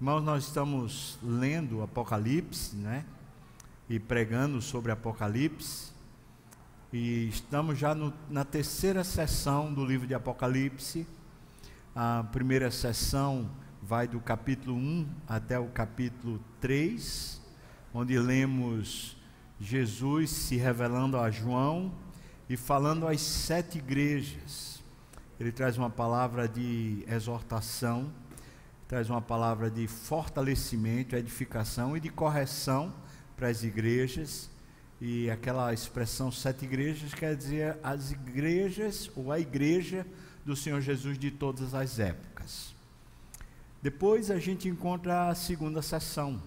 Irmãos, nós estamos lendo Apocalipse, né? E pregando sobre Apocalipse. E estamos já no, na terceira sessão do livro de Apocalipse. A primeira sessão vai do capítulo 1 até o capítulo 3, onde lemos Jesus se revelando a João e falando às sete igrejas. Ele traz uma palavra de exortação, traz uma palavra de fortalecimento, edificação e de correção para as igrejas. E aquela expressão sete igrejas quer dizer as igrejas ou a igreja do Senhor Jesus de todas as épocas. Depois a gente encontra a segunda sessão.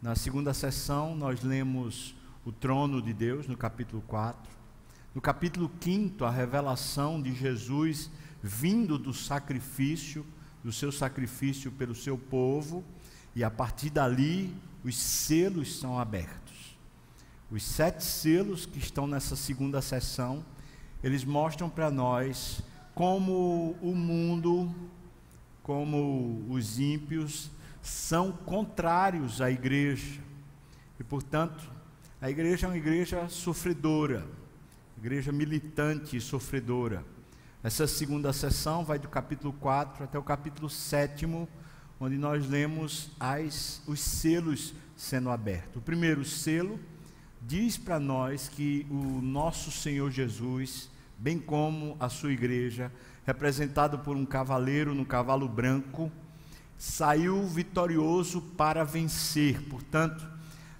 Na segunda sessão nós lemos o trono de Deus, no capítulo 4. No capítulo 5, a revelação de Jesus vindo do sacrifício, do seu sacrifício pelo seu povo, e a partir dali os selos são abertos. Os sete selos que estão nessa segunda sessão, eles mostram para nós como o mundo, como os ímpios, são contrários à igreja. E, portanto, a igreja é uma igreja sofredora, igreja militante e sofredora. Essa segunda sessão vai do capítulo 4 até o capítulo 7, onde nós lemos as, os selos sendo abertos. O primeiro selo diz para nós que o nosso Senhor Jesus, bem como a sua igreja, representado por um cavaleiro no cavalo branco, saiu vitorioso para vencer. Portanto,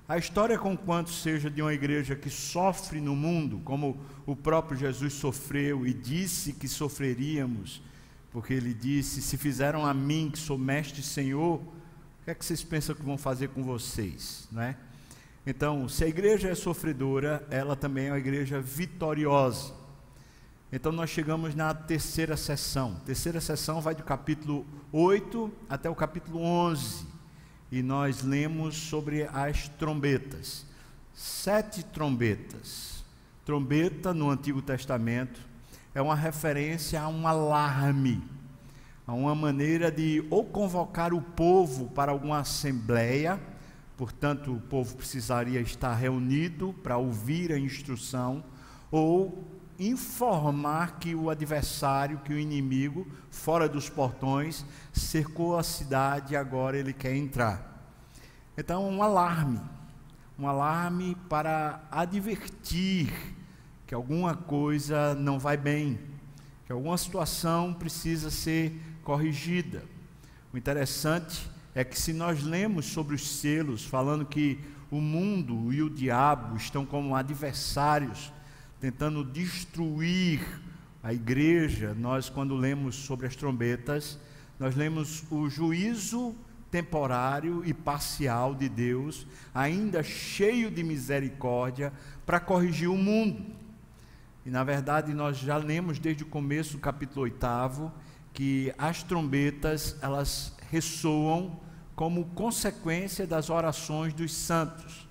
a história, com quanto seja de uma igreja que sofre no mundo, como o próprio Jesus sofreu e disse que sofreríamos, porque ele disse: Se fizeram a mim, que sou mestre e senhor, o que é que vocês pensam que vão fazer com vocês? Não é? Então, se a igreja é sofredora, ela também é uma igreja vitoriosa. Então, nós chegamos na terceira sessão. Terceira sessão vai do capítulo 8 até o capítulo 11 e nós lemos sobre as trombetas. Sete trombetas. Trombeta no Antigo Testamento é uma referência a um alarme, a uma maneira de ou convocar o povo para alguma assembleia, portanto, o povo precisaria estar reunido para ouvir a instrução, ou informar que o adversário, que o inimigo, fora dos portões, cercou a cidade e agora ele quer entrar. Então, um alarme, um alarme para advertir que alguma coisa não vai bem, que alguma situação precisa ser corrigida. O interessante é que se nós lemos sobre os selos, falando que o mundo e o diabo estão como adversários tentando destruir a igreja, nós, quando lemos sobre as trombetas, nós lemos o juízo temporário e parcial de Deus, ainda cheio de misericórdia, para corrigir o mundo. E na verdade nós já lemos desde o começo do capítulo 8 que as trombetas elas ressoam como consequência das orações dos santos.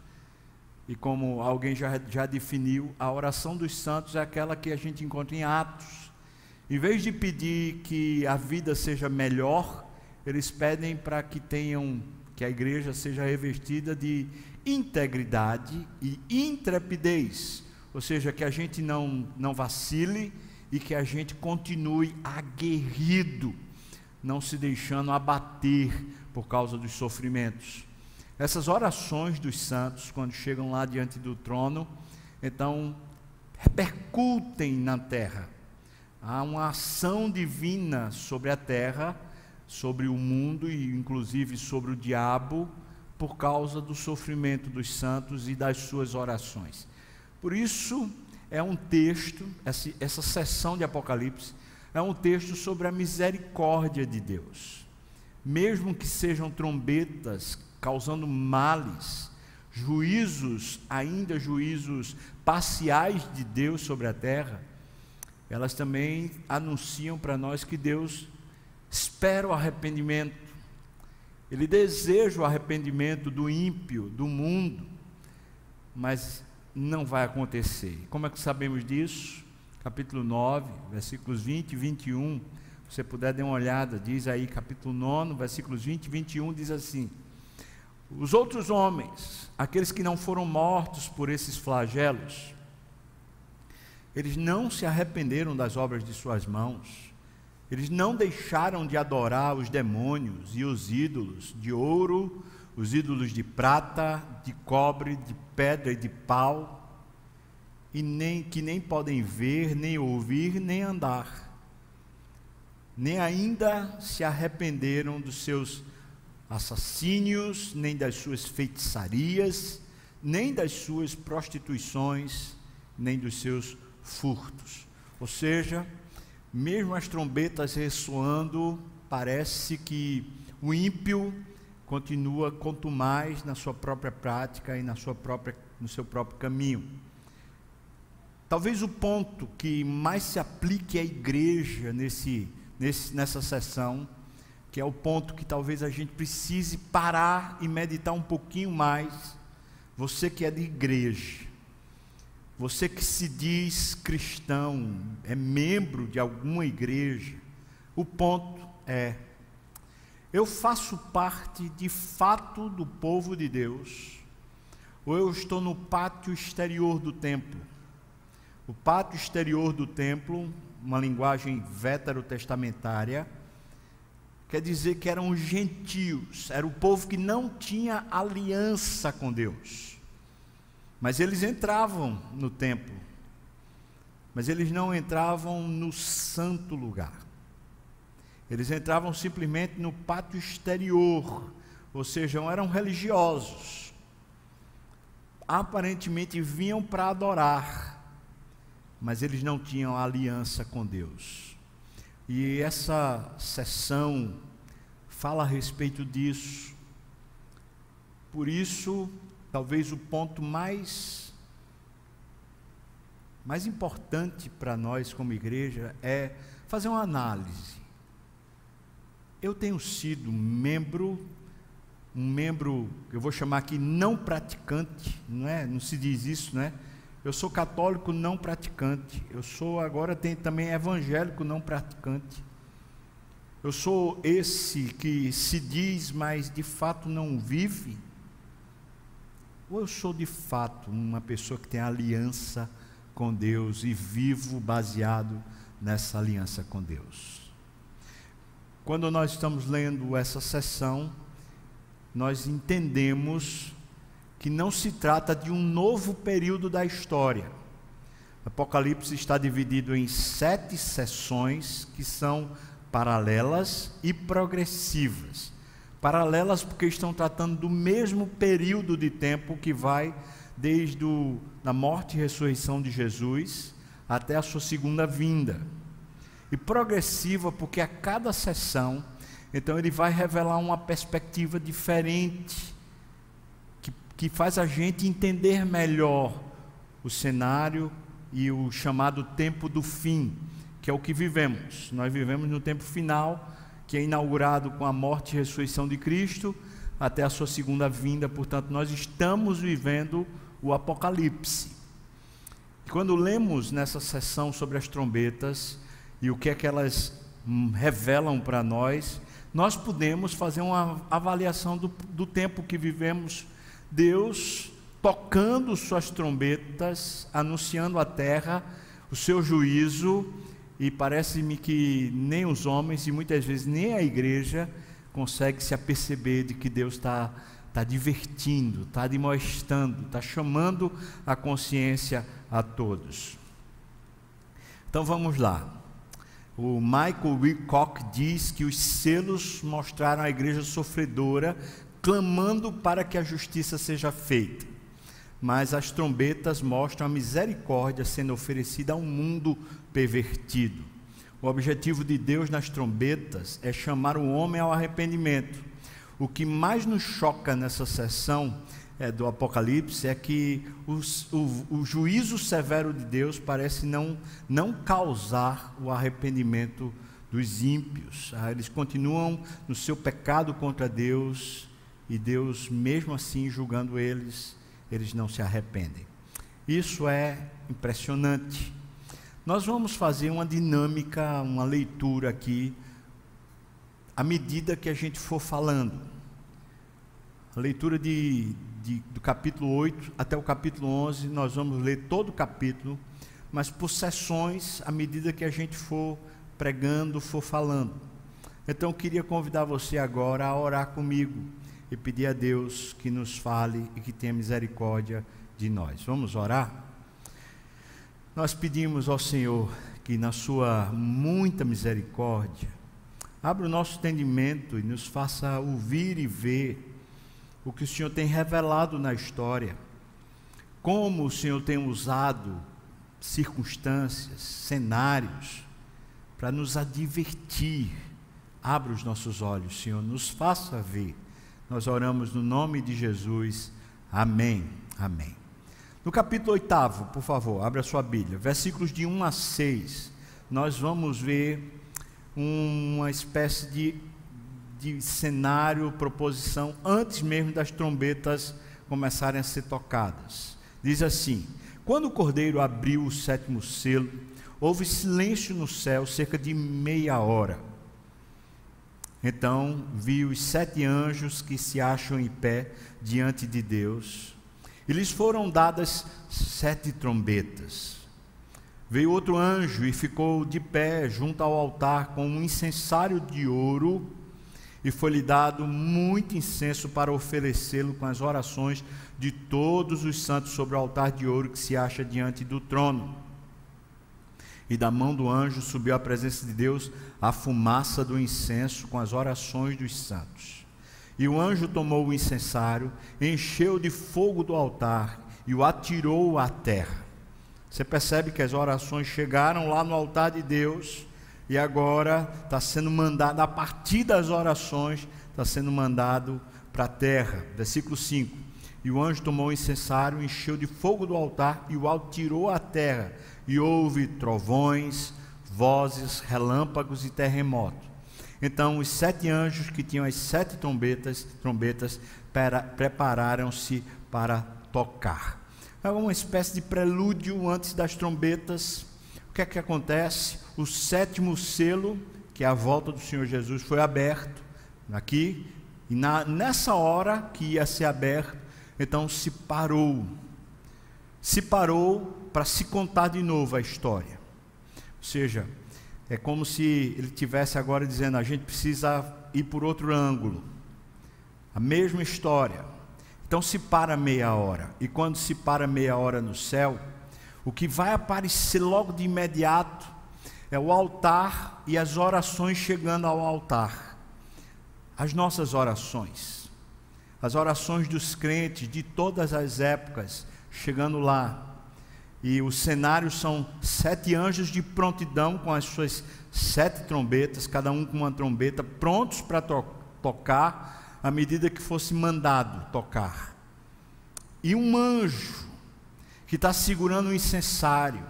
E como alguém já, já definiu, a oração dos santos é aquela que a gente encontra em Atos. Em vez de pedir que a vida seja melhor, eles pedem para que tenham, que a igreja seja revestida de integridade e intrepidez. Ou seja, que a gente não, não vacile e que a gente continue aguerrido, não se deixando abater por causa dos sofrimentos. Essas orações dos santos, quando chegam lá diante do trono, então repercutem na terra. Há uma ação divina sobre a terra, sobre o mundo e inclusive sobre o diabo, por causa do sofrimento dos santos e das suas orações. Por isso, é um texto, essa, sessão de Apocalipse, é um texto sobre a misericórdia de Deus. Mesmo que sejam trombetas causando males, juízos, ainda juízos parciais de Deus sobre a terra, elas também anunciam para nós que Deus espera o arrependimento, Ele deseja o arrependimento do ímpio, do mundo, mas não vai acontecer. Como é que sabemos disso? Capítulo 9, versículos 20 e 21. você puder dar uma olhada, diz aí capítulo 9, versículos 20 e 21, diz assim: Os outros homens, aqueles que não foram mortos por esses flagelos, eles não se arrependeram das obras de suas mãos, eles não deixaram de adorar os demônios e os ídolos de ouro, os ídolos de prata, de cobre, de pedra e de pau, e nem que nem podem ver, nem ouvir, nem andar. Nem ainda se arrependeram dos seus assassínios, nem das suas feitiçarias, nem das suas prostituições, nem dos seus furtos. Ou seja, mesmo as trombetas ressoando, parece que o ímpio continua quanto mais na sua própria prática e na sua própria, no seu próprio caminho. Talvez o ponto que mais se aplique à igreja nesse, nesse, nessa sessão, que é o ponto que talvez a gente precise parar e meditar um pouquinho mais. Você que é de igreja, você que se diz cristão, é membro de alguma igreja, o ponto é: eu faço parte de fato do povo de Deus, ou eu estou no pátio exterior do templo? O pátio exterior do templo, uma linguagem veterotestamentária, quer dizer que eram os gentios, era o povo que não tinha aliança com Deus. Mas eles entravam no templo, mas eles não entravam no santo lugar. Eles entravam simplesmente no pátio exterior, ou seja, eram religiosos. Aparentemente vinham para adorar, mas eles não tinham aliança com Deus. E essa sessão fala a respeito disso. Por isso, talvez o ponto mais mais importante para nós como igreja é fazer uma análise. Eu tenho sido membro um membro, eu vou chamar aqui não praticante, não é? Não se diz isso, né? Eu sou católico não praticante. Eu sou agora tem também evangélico não praticante. Eu sou esse que se diz, mas de fato não vive. Ou eu sou de fato uma pessoa que tem aliança com Deus e vivo baseado nessa aliança com Deus? Quando nós estamos lendo essa sessão, nós entendemos que não se trata de um novo período da história. Apocalipse está dividido em sete sessões que são paralelas e progressivas paralelas porque estão tratando do mesmo período de tempo que vai desde a morte e ressurreição de Jesus até a sua segunda vinda. E progressiva porque a cada sessão, então ele vai revelar uma perspectiva diferente que, faz a gente entender melhor o cenário e o chamado tempo do fim, que é o que vivemos. Nós vivemos no tempo final que é inaugurado com a morte e ressurreição de Cristo até a sua segunda vinda. Portanto, nós estamos vivendo o Apocalipse. E quando lemos nessa sessão sobre as trombetas e o que é que elas hum, revelam para nós, nós podemos fazer uma avaliação do, do tempo que vivemos. Deus tocando suas trombetas, anunciando à terra o seu juízo e parece-me que nem os homens e muitas vezes nem a igreja consegue se aperceber de que Deus está tá divertindo, está demonstrando, está chamando a consciência a todos. Então vamos lá. O Michael Wilcock diz que os selos mostraram a igreja sofredora clamando para que a justiça seja feita. Mas as trombetas mostram a misericórdia sendo oferecida ao mundo pervertido. O objetivo de Deus nas trombetas é chamar o homem ao arrependimento. O que mais nos choca nessa sessão é, do Apocalipse é que os, o, o, juízo severo de Deus parece não, não causar o arrependimento dos ímpios. Ah, eles continuam no seu pecado contra Deus e Deus, mesmo assim, julgando eles, eles não se arrependem. Isso é impressionante. Nós vamos fazer uma dinâmica, uma leitura aqui, à medida que a gente for falando. A leitura de, de, do capítulo 8 até o capítulo 11, nós vamos ler todo o capítulo, mas por sessões, à medida que a gente for pregando, for falando. Então eu queria convidar você agora a orar comigo e pedir a Deus que nos fale e que tenha misericórdia de nós. Vamos orar? Nós pedimos ao Senhor que, na Sua muita misericórdia, abra o nosso entendimento e nos faça ouvir e ver o que o Senhor tem revelado na história, como o Senhor tem usado circunstâncias, cenários, para nos advertir. Abra os nossos olhos, Senhor, nos faça ver. Nós oramos no nome de Jesus. Amém. Amém. No capítulo 8, por favor, abra sua Bíblia, versículos de 1 a 6, nós vamos ver uma espécie de, de cenário, proposição, antes mesmo das trombetas começarem a ser tocadas. Diz assim: Quando o cordeiro abriu o sétimo selo, houve silêncio no céu cerca de meia hora. Então vi os sete anjos que se acham em pé diante de Deus e lhes foram dadas sete trombetas. Veio outro anjo e ficou de pé junto ao altar com um incensário de ouro, e foi-lhe dado muito incenso para oferecê-lo com as orações de todos os santos sobre o altar de ouro que se acha diante do trono. E da mão do anjo subiu à presença de Deus a fumaça do incenso com as orações dos santos. E o anjo tomou o incensário, encheu de fogo do altar e o atirou à terra. Você percebe que as orações chegaram lá no altar de Deus e agora está sendo mandado, a partir das orações, está sendo mandado para a terra. Versículo 5. E o anjo tomou o incensário, encheu de fogo do altar e o atirou à terra. E houve trovões, vozes, relâmpagos e terremotos. Então os sete anjos que tinham as sete trombetas, trombetas prepararam-se para tocar. É uma espécie de prelúdio antes das trombetas. O que é que acontece? O sétimo selo, que é a volta do Senhor Jesus, foi aberto aqui, e na, nessa hora que ia ser aberto, então se parou. Se parou para se contar de novo a história. Ou seja, é como se ele tivesse agora dizendo: a gente precisa ir por outro ângulo. A mesma história. Então se para meia hora. E quando se para meia hora no céu, o que vai aparecer logo de imediato é o altar e as orações chegando ao altar. As nossas orações. As orações dos crentes de todas as épocas chegando lá e o cenário são sete anjos de prontidão com as suas sete trombetas, cada um com uma trombeta, prontos para to tocar à medida que fosse mandado tocar. E um anjo que está segurando o incensário,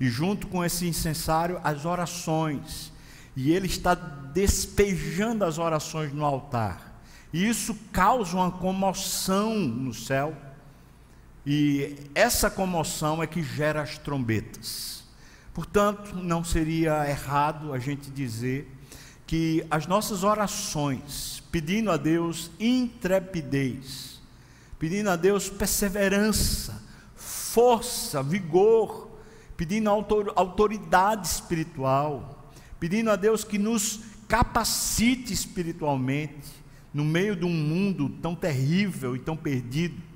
e junto com esse incensário as orações, e ele está despejando as orações no altar. E isso causa uma comoção no céu e essa comoção é que gera as trombetas. Portanto, não seria errado a gente dizer que as nossas orações, pedindo a Deus intrepidez, pedindo a Deus perseverança, força, vigor, pedindo autoridade espiritual, pedindo a Deus que nos capacite espiritualmente no meio de um mundo tão terrível e tão perdido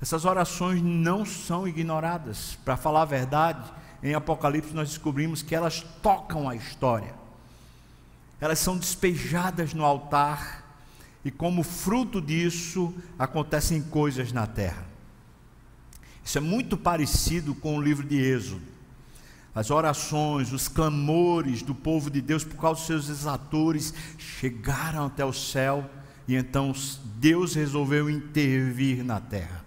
essas orações não são ignoradas. Para falar a verdade, em Apocalipse nós descobrimos que elas tocam a história. Elas são despejadas no altar e como fruto disso acontecem coisas na terra. Isso é muito parecido com o livro de Êxodo. As orações, os clamores do povo de Deus por causa dos seus exatores chegaram até o céu e então Deus resolveu intervir na terra.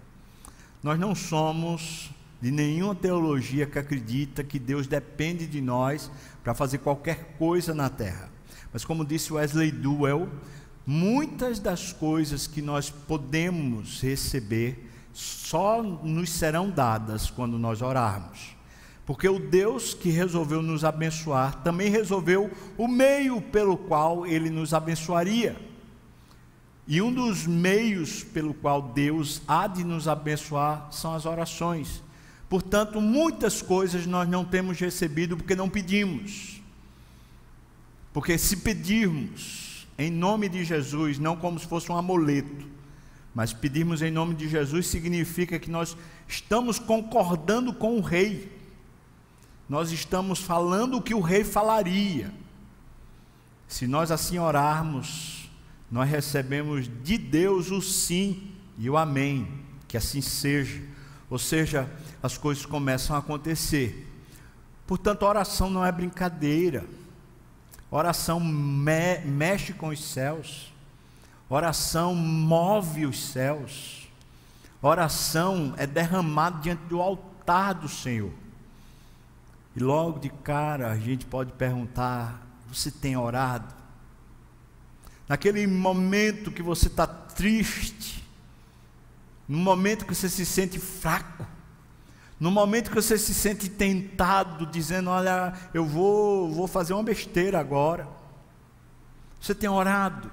Nós não somos de nenhuma teologia que acredita que Deus depende de nós para fazer qualquer coisa na terra. Mas, como disse Wesley Duell, muitas das coisas que nós podemos receber só nos serão dadas quando nós orarmos. Porque o Deus que resolveu nos abençoar também resolveu o meio pelo qual ele nos abençoaria. E um dos meios pelo qual Deus há de nos abençoar são as orações. Portanto, muitas coisas nós não temos recebido porque não pedimos. Porque se pedirmos em nome de Jesus, não como se fosse um amuleto, mas pedirmos em nome de Jesus significa que nós estamos concordando com o rei. Nós estamos falando o que o rei falaria. Se nós assim orarmos, nós recebemos de Deus o sim e o amém. Que assim seja. Ou seja, as coisas começam a acontecer. Portanto, oração não é brincadeira. oração me mexe com os céus. oração move os céus. oração é derramada diante do altar do Senhor. E logo de cara a gente pode perguntar: você tem orado? Naquele momento que você está triste, no momento que você se sente fraco, no momento que você se sente tentado, dizendo: Olha, eu vou, vou fazer uma besteira agora. Você tem orado.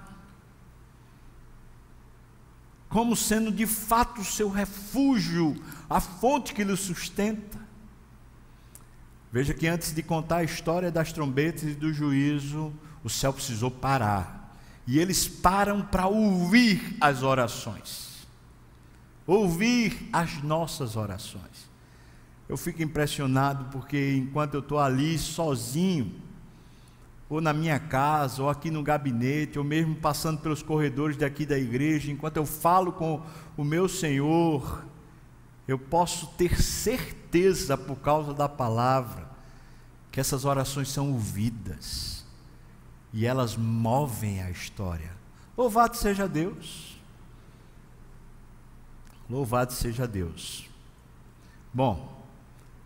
Como sendo de fato o seu refúgio, a fonte que lhe sustenta. Veja que antes de contar a história das trombetas e do juízo, o céu precisou parar. E eles param para ouvir as orações, ouvir as nossas orações. Eu fico impressionado porque enquanto eu estou ali sozinho, ou na minha casa, ou aqui no gabinete, ou mesmo passando pelos corredores daqui da igreja, enquanto eu falo com o meu Senhor, eu posso ter certeza, por causa da palavra, que essas orações são ouvidas e elas movem a história. Louvado seja Deus! Louvado seja Deus! Bom,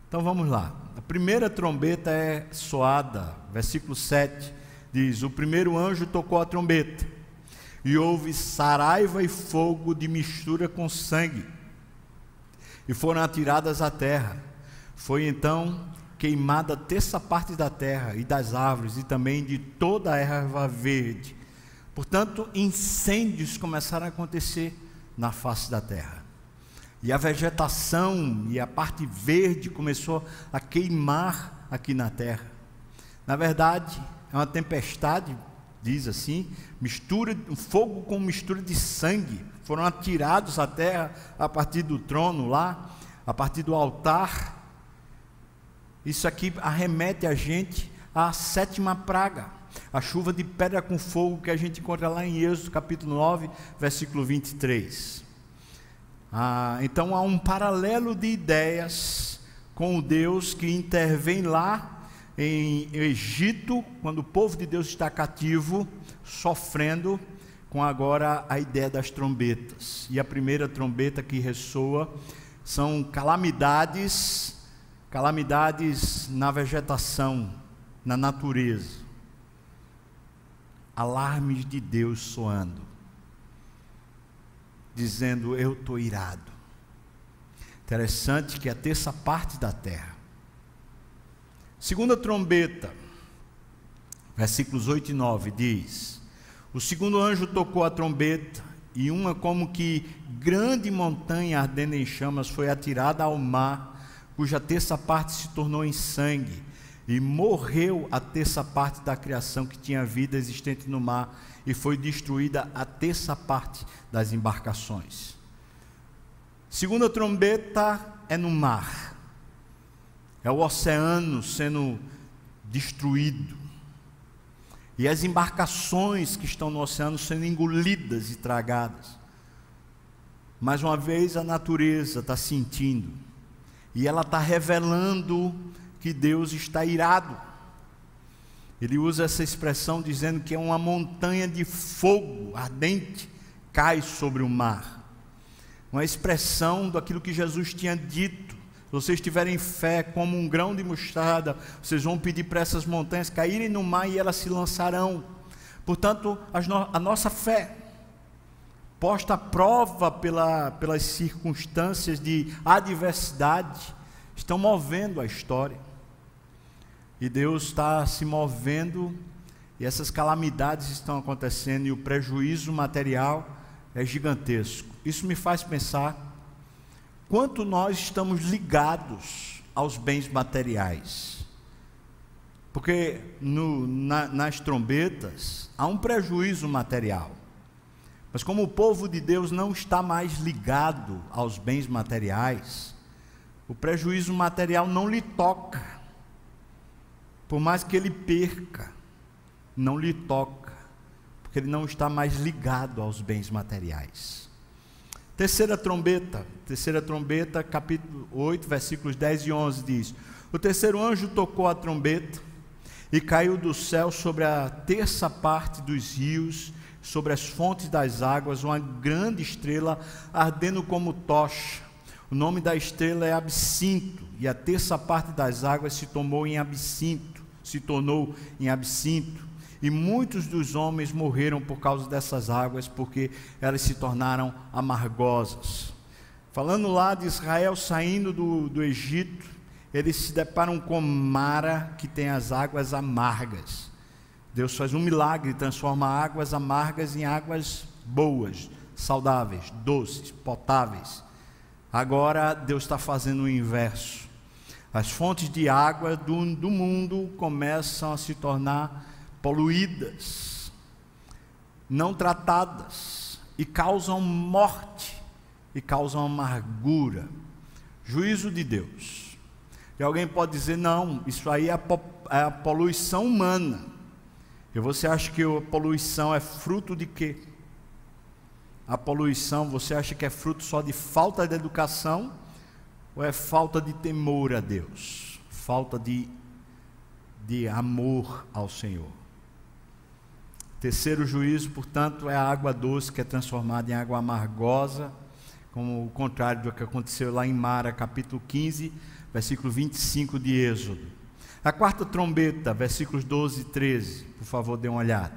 então vamos lá. A primeira trombeta é soada, versículo 7 diz: O primeiro anjo tocou a trombeta, e houve saraiva e fogo de mistura com sangue, e foram atiradas à terra. Foi então queimada terça parte da terra e das árvores, e também de toda a erva verde. Portanto, incêndios começaram a acontecer na face da terra. E a vegetação e a parte verde começou a queimar aqui na terra. Na verdade, é uma tempestade, diz assim, mistura um fogo com mistura de sangue. Foram atirados à terra a partir do trono lá, a partir do altar. Isso aqui arremete a gente à sétima praga, a chuva de pedra com fogo que a gente encontra lá em Êxodo capítulo 9, versículo 23. Ah, então há um paralelo de ideias com o Deus que intervém lá em Egito, quando o povo de Deus está cativo, sofrendo, com agora a ideia das trombetas. E a primeira trombeta que ressoa são calamidades, calamidades na vegetação, na natureza. Alarmes de Deus soando dizendo: Eu estou irado. Interessante que a terça parte da terra. Segunda trombeta, versículos 8 e 9 diz: O segundo anjo tocou a trombeta, e uma como que grande montanha ardendo em chamas foi atirada ao mar, cuja terça parte se tornou em sangue, e morreu a terça parte da criação que tinha vida existente no mar, e foi destruída a terça parte das embarcações. Segunda trombeta é no mar, é o oceano sendo destruído, e as embarcações que estão no oceano sendo engolidas e tragadas. Mais uma vez a natureza está sentindo, e ela está revelando que Deus está irado. Ele usa essa expressão dizendo que é uma montanha de fogo ardente cai sobre o mar. Uma expressão daquilo que Jesus tinha dito. Se vocês tiverem fé como um grão de mostarda, vocês vão pedir para essas montanhas caírem no mar e elas se lançarão. Portanto, a nossa fé, posta à prova pela, pelas circunstâncias de adversidade, estão movendo a história. E Deus está se movendo, e essas calamidades estão acontecendo, e o prejuízo material é gigantesco. Isso me faz pensar quanto nós estamos ligados aos bens materiais. Porque no, na, nas trombetas há um prejuízo material. Mas como o povo de Deus não está mais ligado aos bens materiais, o prejuízo material não lhe toca. Por mais que ele perca, não lhe toca, porque ele não está mais ligado aos bens materiais. Terceira trombeta, terceira trombeta, capítulo 8, versículos 10 e 11 diz: O terceiro anjo tocou a trombeta e caiu do céu sobre a terça parte dos rios, sobre as fontes das águas, uma grande estrela ardendo como tocha. O nome da estrela é Absinto, e a terça parte das águas se tomou em absinto, se tornou em absinto e muitos dos homens morreram por causa dessas águas, porque elas se tornaram amargosas. Falando lá de Israel saindo do, do Egito, eles se deparam com Mara, que tem as águas amargas. Deus faz um milagre, transforma águas amargas em águas boas, saudáveis, doces, potáveis. Agora Deus está fazendo o inverso. As fontes de água do, do mundo começam a se tornar poluídas, não tratadas e causam morte e causam amargura. Juízo de Deus. E alguém pode dizer: não, isso aí é a, é a poluição humana. E você acha que a poluição é fruto de quê? A poluição, você acha que é fruto só de falta de educação? Ou é falta de temor a Deus? Falta de, de amor ao Senhor? Terceiro juízo, portanto, é a água doce que é transformada em água amargosa, como o contrário do que aconteceu lá em Mara, capítulo 15, versículo 25 de Êxodo. A quarta trombeta, versículos 12 e 13, por favor, dê uma olhada.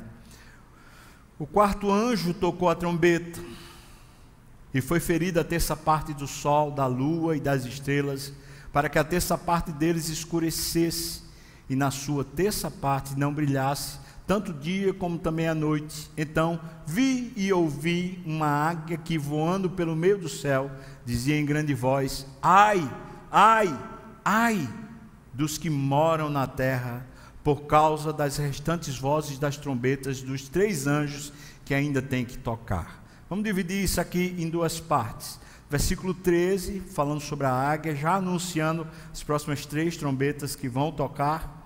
O quarto anjo tocou a trombeta, e foi ferida a terça parte do sol, da lua e das estrelas, para que a terça parte deles escurecesse, e na sua terça parte não brilhasse tanto dia como também à noite. Então vi e ouvi uma águia que voando pelo meio do céu dizia em grande voz: Ai, ai, ai dos que moram na terra, por causa das restantes vozes das trombetas dos três anjos que ainda tem que tocar. Vamos dividir isso aqui em duas partes. Versículo 13, falando sobre a águia, já anunciando as próximas três trombetas que vão tocar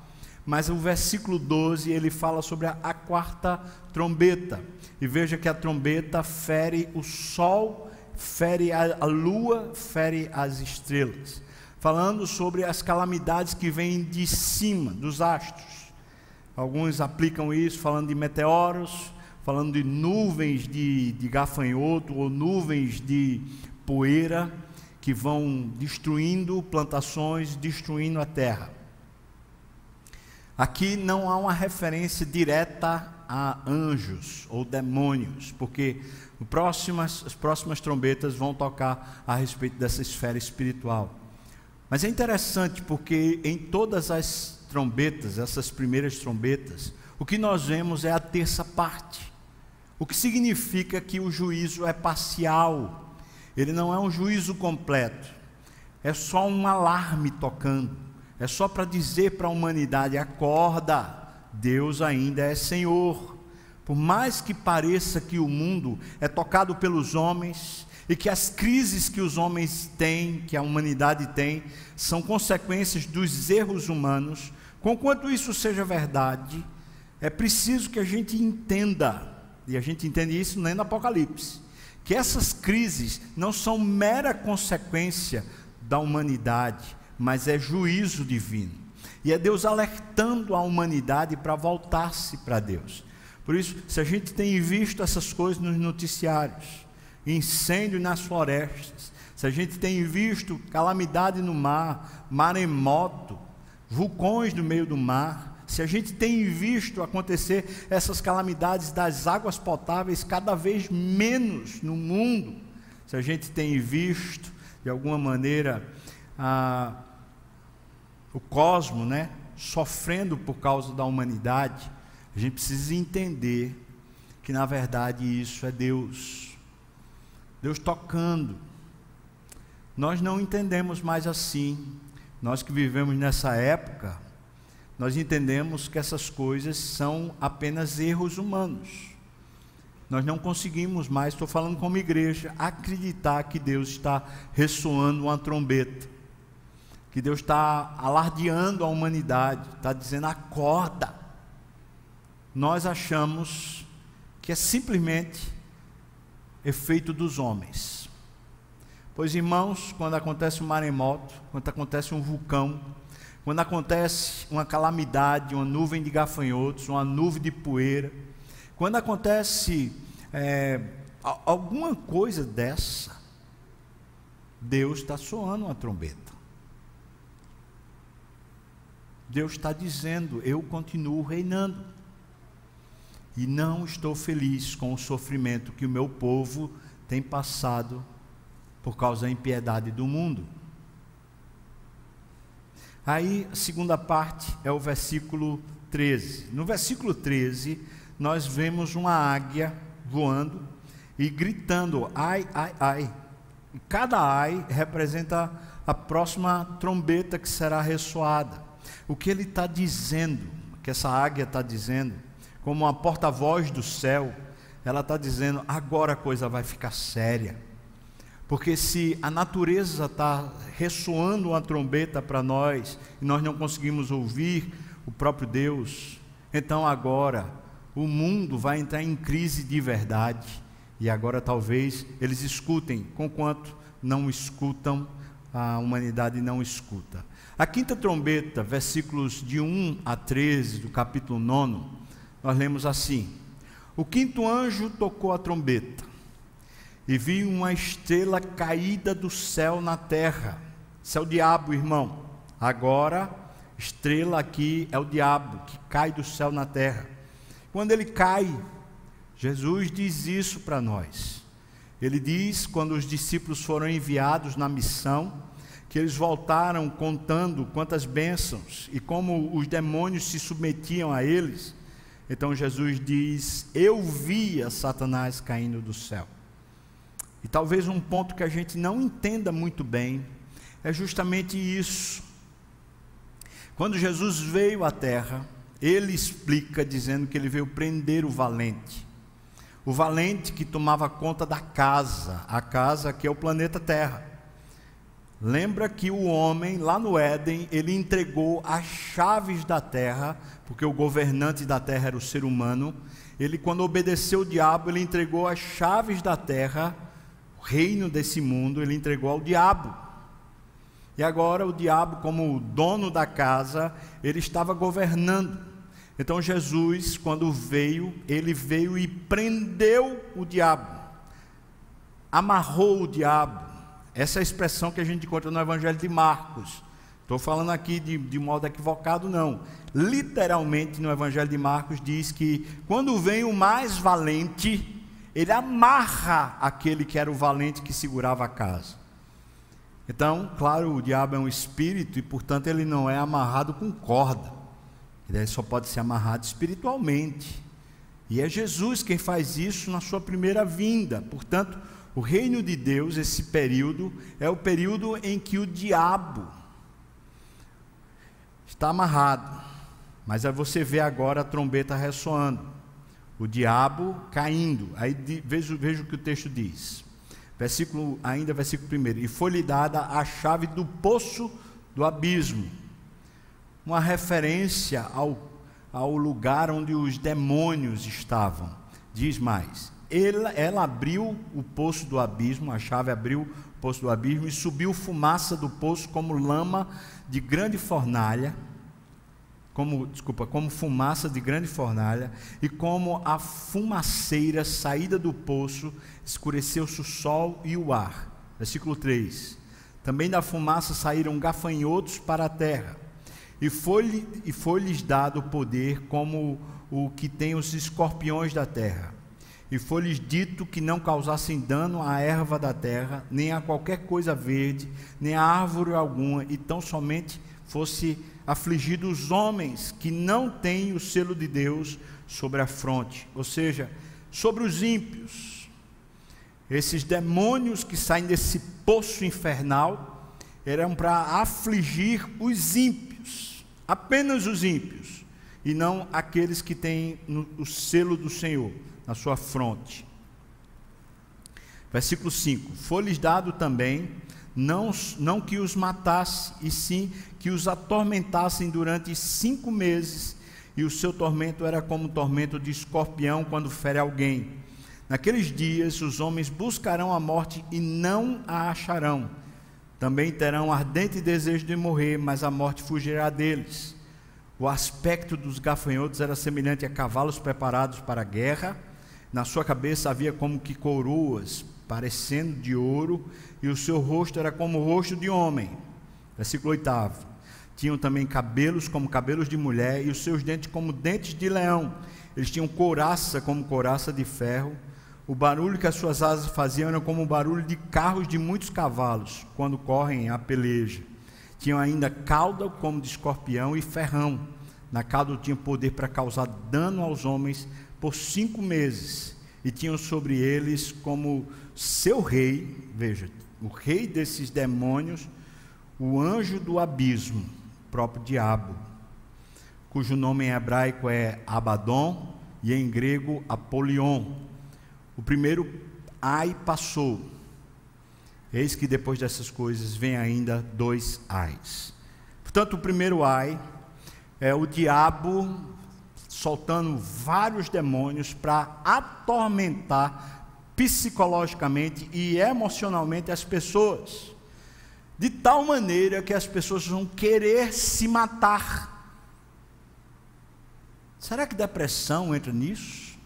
mas o versículo 12 ele fala sobre a, a, quarta trombeta. E veja que a trombeta fere o sol, fere a, a lua, fere as estrelas. Falando sobre as calamidades que vêm de cima, dos astros. Alguns aplicam isso falando de meteoros, falando de nuvens de, de gafanhoto ou nuvens de poeira que vão destruindo plantações, destruindo a terra. Aqui não há uma referência direta a anjos ou demônios, porque próximas, as próximas trombetas vão tocar a respeito dessa esfera espiritual. Mas é interessante porque em todas as trombetas, essas primeiras trombetas, o que nós vemos é a terça parte. O que significa que o juízo é parcial, ele não é um juízo completo, é só um alarme tocando. É só para dizer para a humanidade: acorda, Deus ainda é Senhor. Por mais que pareça que o mundo é tocado pelos homens e que as crises que os homens têm, que a humanidade tem, são consequências dos erros humanos, conquanto isso seja verdade, é preciso que a gente entenda, e a gente entende isso nem no Apocalipse, que essas crises não são mera consequência da humanidade, mas é juízo divino. E é Deus alertando a humanidade para voltar-se para Deus. Por isso, se a gente tem visto essas coisas nos noticiários, incêndio nas florestas, se a gente tem visto calamidade no mar, maremoto, vulcões no meio do mar, se a gente tem visto acontecer essas calamidades das águas potáveis cada vez menos no mundo, se a gente tem visto, de alguma maneira, a o cosmo, né, sofrendo por causa da humanidade, a gente precisa entender que na verdade isso é Deus. Deus tocando. Nós não entendemos mais assim. Nós que vivemos nessa época, nós entendemos que essas coisas são apenas erros humanos. Nós não conseguimos mais, estou falando como igreja, acreditar que Deus está ressoando uma trombeta, que Deus está alardeando a humanidade, está dizendo acorda. Nós achamos que é simplesmente efeito dos homens. Pois, irmãos, quando acontece um maremoto, quando acontece um vulcão, quando acontece uma calamidade, uma nuvem de gafanhotos, uma nuvem de poeira, quando acontece é, alguma coisa dessa, Deus está soando uma trombeta. Deus está dizendo: Eu continuo reinando. E não estou feliz com o sofrimento que o meu povo tem passado por causa da impiedade do mundo. Aí, a segunda parte é o versículo 13. No versículo 13, nós vemos uma águia voando e gritando: ai, ai, ai. Cada ai representa a próxima trombeta que será ressoada. O que ele está dizendo, que essa águia está dizendo, como uma porta-voz do céu, ela está dizendo: agora a coisa vai ficar séria. Porque se a natureza está ressoando uma trombeta para nós e nós não conseguimos ouvir o próprio Deus, então agora o mundo vai entrar em crise de verdade. E agora talvez eles escutem, conquanto não escutam, a humanidade não escuta. A quinta trombeta, versículos de 1 a 13 do capítulo 9, nós lemos assim: O quinto anjo tocou a trombeta, e vi uma estrela caída do céu na terra. Isso é o diabo, irmão. Agora, estrela aqui é o diabo que cai do céu na terra. Quando ele cai, Jesus diz isso para nós. Ele diz, quando os discípulos foram enviados na missão, que eles voltaram contando quantas bênçãos e como os demônios se submetiam a eles. Então Jesus diz: Eu via Satanás caindo do céu. E talvez um ponto que a gente não entenda muito bem é justamente isso. Quando Jesus veio à terra, ele explica dizendo que ele veio prender o valente. O valente que tomava conta da casa, a casa que é o planeta Terra. Lembra que o homem, lá no Éden, ele entregou as chaves da terra, porque o governante da terra era o ser humano. Ele, quando obedeceu o diabo, ele entregou as chaves da terra, o reino desse mundo, ele entregou ao diabo. E agora o diabo, como dono da casa, ele estava governando. Então Jesus, quando veio, ele veio e prendeu o diabo, amarrou o diabo. Essa é a expressão que a gente encontra no Evangelho de Marcos. Estou falando aqui de, de modo equivocado, não. Literalmente no Evangelho de Marcos diz que quando vem o mais valente, ele amarra aquele que era o valente que segurava a casa. Então, claro, o diabo é um espírito e, portanto, ele não é amarrado com corda. Ele só pode ser amarrado espiritualmente. E é Jesus quem faz isso na sua primeira vinda. Portanto, o reino de Deus, esse período, é o período em que o diabo está amarrado. Mas aí você vê agora a trombeta ressoando. O diabo caindo. Aí veja, veja o que o texto diz. Versículo, ainda versículo 1. E foi-lhe dada a chave do poço do abismo. Uma referência ao, ao lugar onde os demônios estavam. Diz mais: ela, ela abriu o poço do abismo, a chave abriu o poço do abismo e subiu fumaça do poço como lama de grande fornalha como, desculpa, como fumaça de grande fornalha, e como a fumaceira saída do poço escureceu-se o sol e o ar. Versículo 3. Também da fumaça saíram gafanhotos para a terra, e foi-lhes foi dado poder como o que tem os escorpiões da terra. E foi-lhes dito que não causassem dano à erva da terra, nem a qualquer coisa verde, nem a árvore alguma, e tão somente fosse afligido os homens que não têm o selo de Deus sobre a fronte, ou seja, sobre os ímpios. Esses demônios que saem desse poço infernal eram para afligir os ímpios, apenas os ímpios, e não aqueles que têm o selo do Senhor na sua fronte. Versículo 5: Foi-lhes dado também não, não que os matasse, e sim que os atormentassem durante cinco meses, e o seu tormento era como o tormento de escorpião quando fere alguém. Naqueles dias os homens buscarão a morte e não a acharão. Também terão ardente desejo de morrer, mas a morte fugirá deles. O aspecto dos gafanhotos era semelhante a cavalos preparados para a guerra. Na sua cabeça havia como que coroas, parecendo de ouro, e o seu rosto era como o rosto de homem. Versículo 8. Tinham também cabelos como cabelos de mulher, e os seus dentes como dentes de leão. Eles tinham couraça como couraça de ferro. O barulho que as suas asas faziam era como o barulho de carros de muitos cavalos, quando correm a peleja. Tinham ainda cauda como de escorpião e ferrão. Na cauda tinha poder para causar dano aos homens por cinco meses. E tinham sobre eles como seu rei, veja, o rei desses demônios, o anjo do abismo, próprio diabo, cujo nome em hebraico é Abaddon e em grego Apolion. O primeiro ai passou. Eis que depois dessas coisas vem ainda dois ais. Portanto, o primeiro ai é o diabo soltando vários demônios para atormentar psicologicamente e emocionalmente as pessoas, de tal maneira que as pessoas vão querer se matar. Será que depressão entra nisso?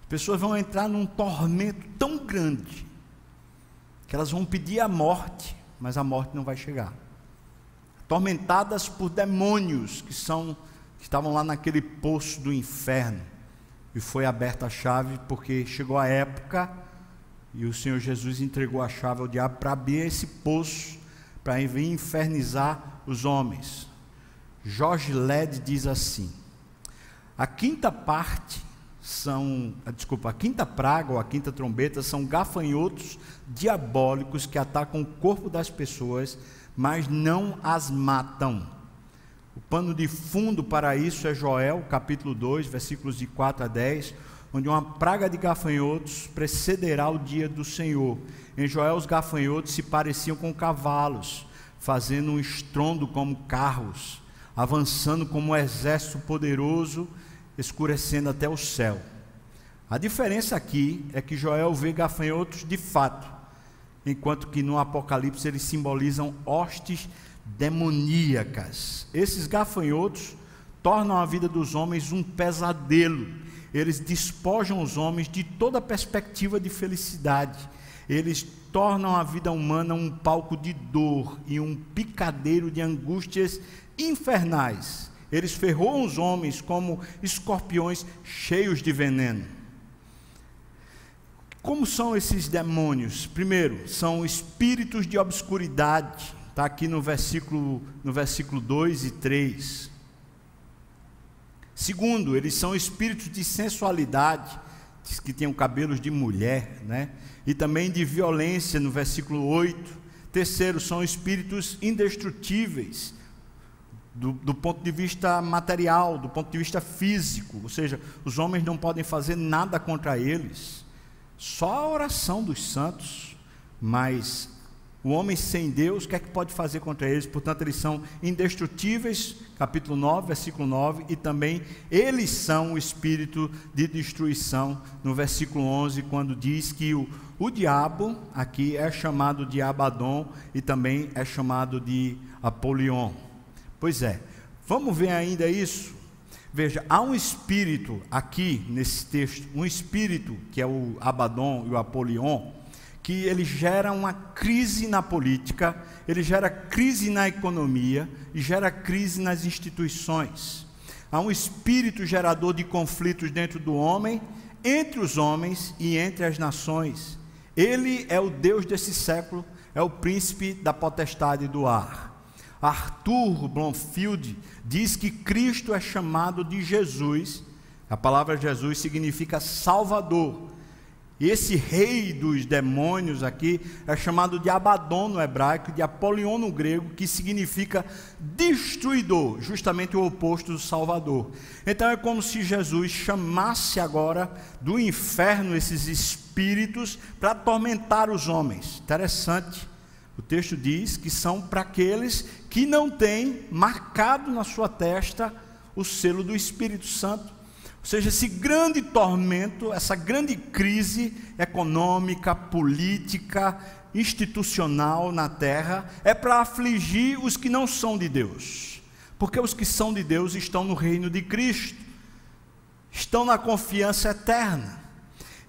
As pessoas vão entrar num tormento tão grande que elas vão pedir a morte, mas a morte não vai chegar atormentadas por demônios que são que estavam lá naquele poço do inferno. E foi aberta a chave porque chegou a época e o Senhor Jesus entregou a chave ao diabo para abrir esse poço, para infernizar os homens. Jorge Led diz assim: a quinta parte são, desculpa, a quinta praga ou a quinta trombeta são gafanhotos diabólicos que atacam o corpo das pessoas mas não as matam. O pano de fundo para isso é Joel, capítulo 2, versículos de 4 a 10, onde uma praga de gafanhotos precederá o dia do Senhor. Em Joel, os gafanhotos se pareciam com cavalos, fazendo um estrondo como carros, avançando como um exército poderoso, escurecendo até o céu. A diferença aqui é que Joel vê gafanhotos de fato, enquanto que no Apocalipse eles simbolizam hostes demoníacas. Esses gafanhotos tornam a vida dos homens um pesadelo. Eles despojam os homens de toda perspectiva de felicidade. Eles tornam a vida humana um palco de dor e um picadeiro de angústias infernais. Eles ferroam os homens como escorpiões cheios de veneno. Como são esses demônios? Primeiro, são espíritos de obscuridade, está aqui no versículo, no versículo 2 e 3. Segundo, eles são espíritos de sensualidade, que têm cabelos de mulher, né? E também de violência, no versículo 8. Terceiro, são espíritos indestrutíveis, do, do, ponto de vista material, do ponto de vista físico, ou seja, os homens não podem fazer nada contra eles. Só a oração dos santos, mas o homem sem Deus, o que é que pode fazer contra eles? Portanto, eles são indestrutíveis, capítulo 9, versículo 9, e também eles são o espírito de destruição, no versículo 11, quando diz que o, o diabo aqui é chamado de Abaddon e também é chamado de Apolion. Pois é, vamos ver ainda isso? Veja, há um espírito aqui nesse texto, um espírito que é o Abaddon e o Apolion, que ele gera uma crise na política, ele gera crise na economia e gera crise nas instituições. Há um espírito gerador de conflitos dentro do homem, entre os homens e entre as nações. Ele é o Deus desse século, é o príncipe da potestade do ar. Arthur Blomfield diz que Cristo é chamado de Jesus. A palavra Jesus significa Salvador. Esse rei dos demônios aqui é chamado de Abaddon no hebraico, de Apolion no grego, que significa destruidor, justamente o oposto do Salvador. Então é como se Jesus chamasse agora do inferno esses espíritos para atormentar os homens. Interessante. O texto diz que são para aqueles que não têm marcado na sua testa o selo do Espírito Santo. Ou seja, esse grande tormento, essa grande crise econômica, política, institucional na terra, é para afligir os que não são de Deus. Porque os que são de Deus estão no reino de Cristo, estão na confiança eterna.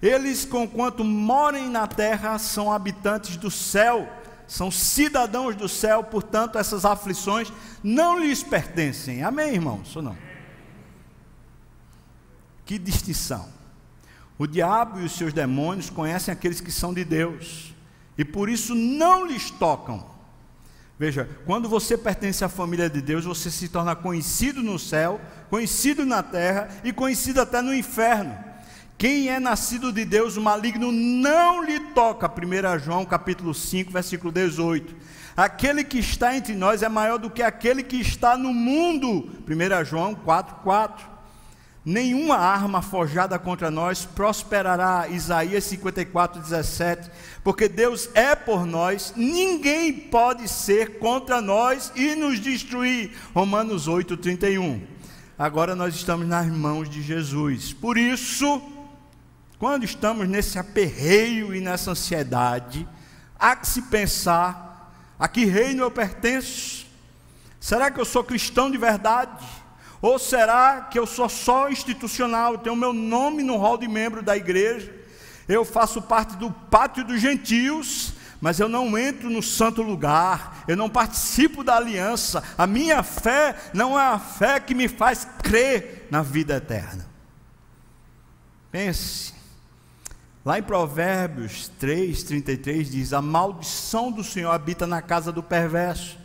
Eles, conquanto morem na terra, são habitantes do céu, são cidadãos do céu, portanto, essas aflições não lhes pertencem. Amém, irmãos? Ou não? Que distinção! O diabo e os seus demônios conhecem aqueles que são de Deus e por isso não lhes tocam. Veja, quando você pertence à família de Deus, você se torna conhecido no céu, conhecido na terra e conhecido até no inferno. Quem é nascido de Deus, o maligno não lhe toca. 1 João capítulo 5, versículo 18. Aquele que está entre nós é maior do que aquele que está no mundo. 1 João 4, 4 nenhuma arma forjada contra nós prosperará. Isaías 54, 17. Porque Deus é por nós, ninguém pode ser contra nós e nos destruir. Romanos 8, 31. Agora nós estamos nas mãos de Jesus. Por isso, quando estamos nesse aperreio e nessa ansiedade, há que se pensar: a que reino eu pertenço? Será que eu sou cristão de verdade? Ou será que eu sou só institucional, tenho meu nome no hall de membro da igreja, eu faço parte do pátio dos gentios, mas eu não entro no santo lugar, eu não participo da aliança, a minha fé não é a fé que me faz crer na vida eterna. Pense, lá em Provérbios 3, 33 diz: A maldição do Senhor habita na casa do perverso,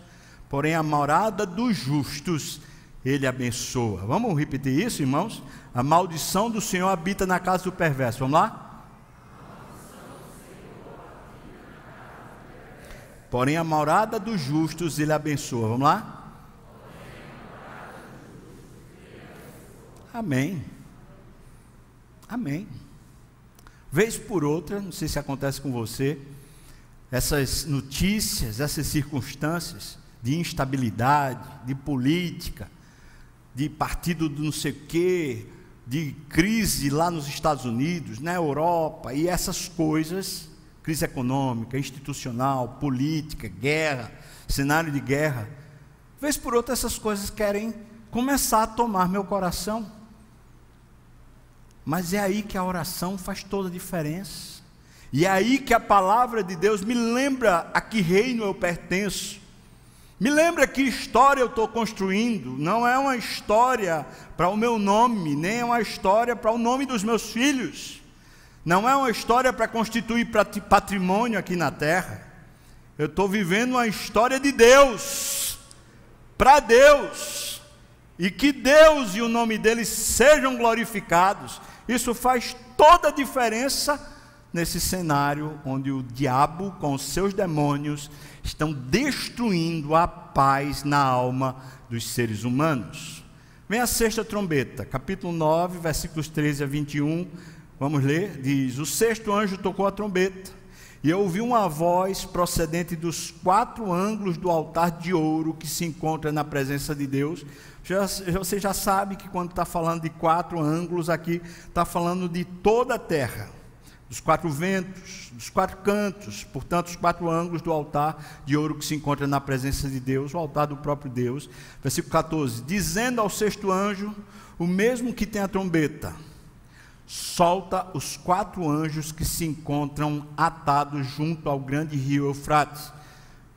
porém a morada dos justos ele abençoa. Vamos repetir isso, irmãos? A maldição do Senhor habita na casa do perverso. Vamos lá? Porém, a morada dos justos ele abençoa. Vamos lá? Amém. Amém. Vez por outra, não sei se acontece com você, essas notícias, essas circunstâncias de instabilidade, de política, de partido do não sei o quê, de crise lá nos Estados Unidos, na Europa, e essas coisas, crise econômica, institucional, política, guerra, cenário de guerra, vez por outra essas coisas querem começar a tomar meu coração. Mas é aí que a oração faz toda a diferença. E é aí que a palavra de Deus me lembra a que reino eu pertenço. Me lembra que história eu estou construindo, não é uma história para o meu nome, nem é uma história para o nome dos meus filhos, não é uma história para constituir patrimônio aqui na terra. Eu estou vivendo uma história de Deus, para Deus, e que Deus e o nome dele sejam glorificados. Isso faz toda a diferença nesse cenário onde o diabo, com os seus demônios, estão destruindo a paz na alma dos seres humanos. Vem a sexta trombeta, capítulo 9, versículos 13 a 21. Vamos ler? Diz: O sexto anjo tocou a trombeta, e eu ouvi uma voz procedente dos quatro ângulos do altar de ouro que se encontra na presença de Deus. Já, você já sabe que quando está falando de quatro ângulos aqui, está falando de toda a terra dos quatro ventos, dos quatro cantos, portanto, os quatro ângulos do altar de ouro que se encontra na presença de Deus, o altar do próprio Deus. Versículo 14: Dizendo ao sexto anjo, o mesmo que tem a trombeta, solta os quatro anjos que se encontram atados junto ao grande rio Eufrates.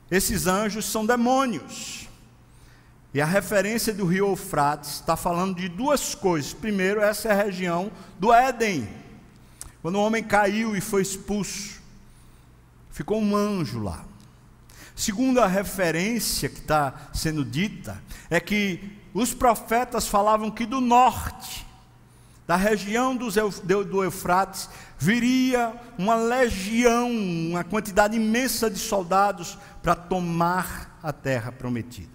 Esses anjos são demônios. E a referência do rio Eufrates está falando de duas coisas. Primeiro, essa é a região do Éden Quando o homem caiu e foi expulso, ficou um anjo lá. Segunda referência que está sendo dita é que os profetas falavam que do norte, da região do Eufrates, viria uma legião, uma quantidade imensa de soldados para tomar a terra prometida.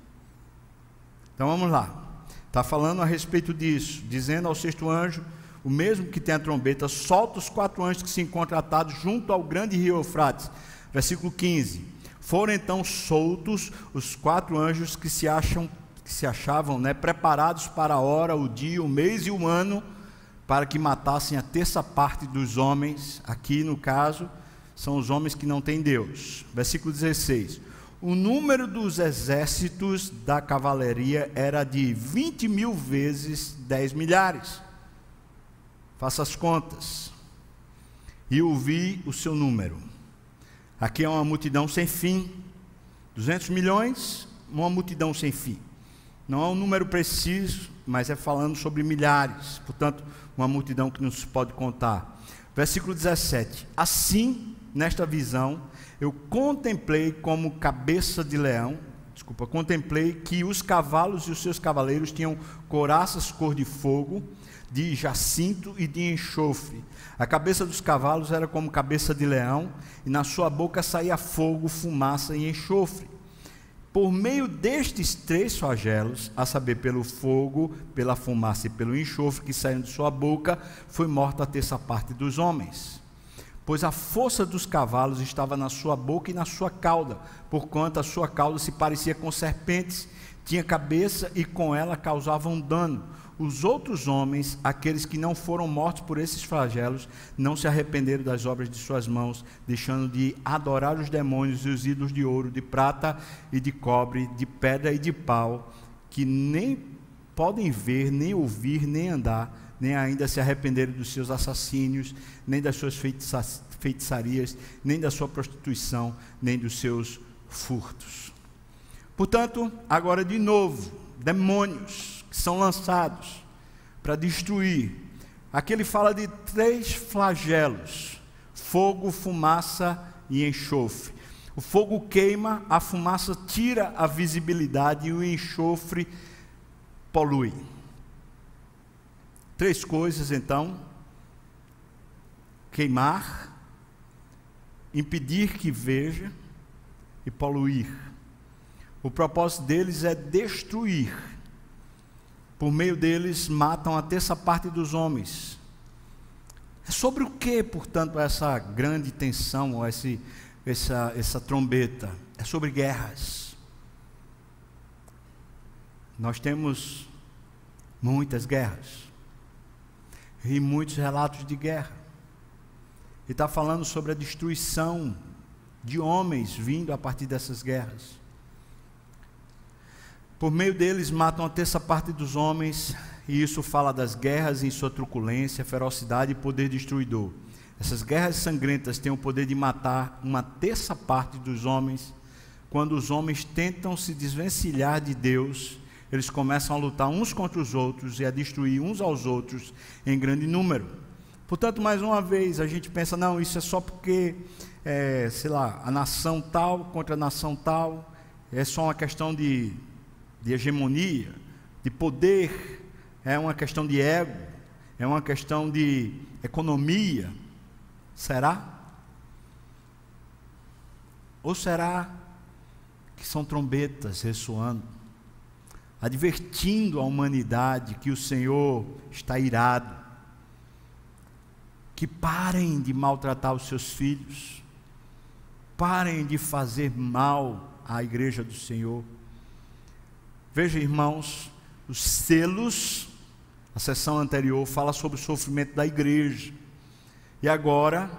Então vamos lá. Está falando a respeito disso, dizendo ao sexto anjo, o mesmo que tem a trombeta, solta os quatro anjos que se encontram atados junto ao grande rio Eufrates. Versículo 15. Foram então soltos os quatro anjos que se acham que se achavam né, preparados para a hora, o dia, o mês e o ano, para que matassem a terça parte dos homens, aqui no caso, são os homens que não têm Deus. Versículo 16. O número dos exércitos da cavalaria era de 20 mil vezes 10 milhares. Faça as contas. E ouvi o seu número. Aqui é uma multidão sem fim. 200 milhões, uma multidão sem fim. Não é um número preciso, mas é falando sobre milhares, portanto, uma multidão que não se pode contar. Versículo 17: Assim, nesta visão, eu contemplei como cabeça de leão, desculpa, contemplei que os cavalos e os seus cavaleiros tinham coraças cor de fogo, de jacinto e de enxofre. A cabeça dos cavalos era como cabeça de leão, e na sua boca saía fogo, fumaça e enxofre. Por meio destes três flagelos, a saber, pelo fogo, pela fumaça e pelo enxofre que saíram de sua boca, foi morta a terça parte dos homens. Pois a força dos cavalos estava na sua boca e na sua cauda, porquanto a sua cauda se parecia com serpentes, tinha cabeça e com ela causavam dano os outros homens, aqueles que não foram mortos por esses flagelos, não se arrependeram das obras de suas mãos, deixando de adorar os demônios e os ídolos de ouro, de prata e de cobre, de pedra e de pau, que nem podem ver, nem ouvir, nem andar, nem ainda se arrependeram dos seus assassínios, nem das suas feitiçarias, nem da sua prostituição, nem dos seus furtos. Portanto, agora de novo, demônios que são lançados para destruir. Aqui ele fala de três flagelos: fogo, fumaça e enxofre. O fogo queima, a fumaça tira a visibilidade e o enxofre polui. Três coisas então: queimar, impedir que veja e poluir. O propósito deles é destruir por meio deles matam a terça parte dos homens. É sobre o que, portanto, essa grande tensão, ou esse, essa, essa trombeta? É sobre guerras. Nós temos muitas guerras e muitos relatos de guerra. E está falando sobre a destruição de homens vindo a partir dessas guerras. Por meio deles matam a terça parte dos homens, e isso fala das guerras em sua truculência, ferocidade e poder destruidor. Essas guerras sangrentas têm o poder de matar uma terça parte dos homens. Quando os homens tentam se desvencilhar de Deus, eles começam a lutar uns contra os outros e a destruir uns aos outros em grande número. Portanto, mais uma vez, a gente pensa, não, isso é só porque, é, sei lá, a nação tal contra a nação tal, é só uma questão de de hegemonia, de poder, é uma questão de ego, é uma questão de economia. Será? Ou será que são trombetas ressoando, advertindo a humanidade que o Senhor está irado, que parem de maltratar os seus filhos, parem de fazer mal à igreja do Senhor Veja, irmãos, os selos, a sessão anterior fala sobre o sofrimento da igreja. E agora,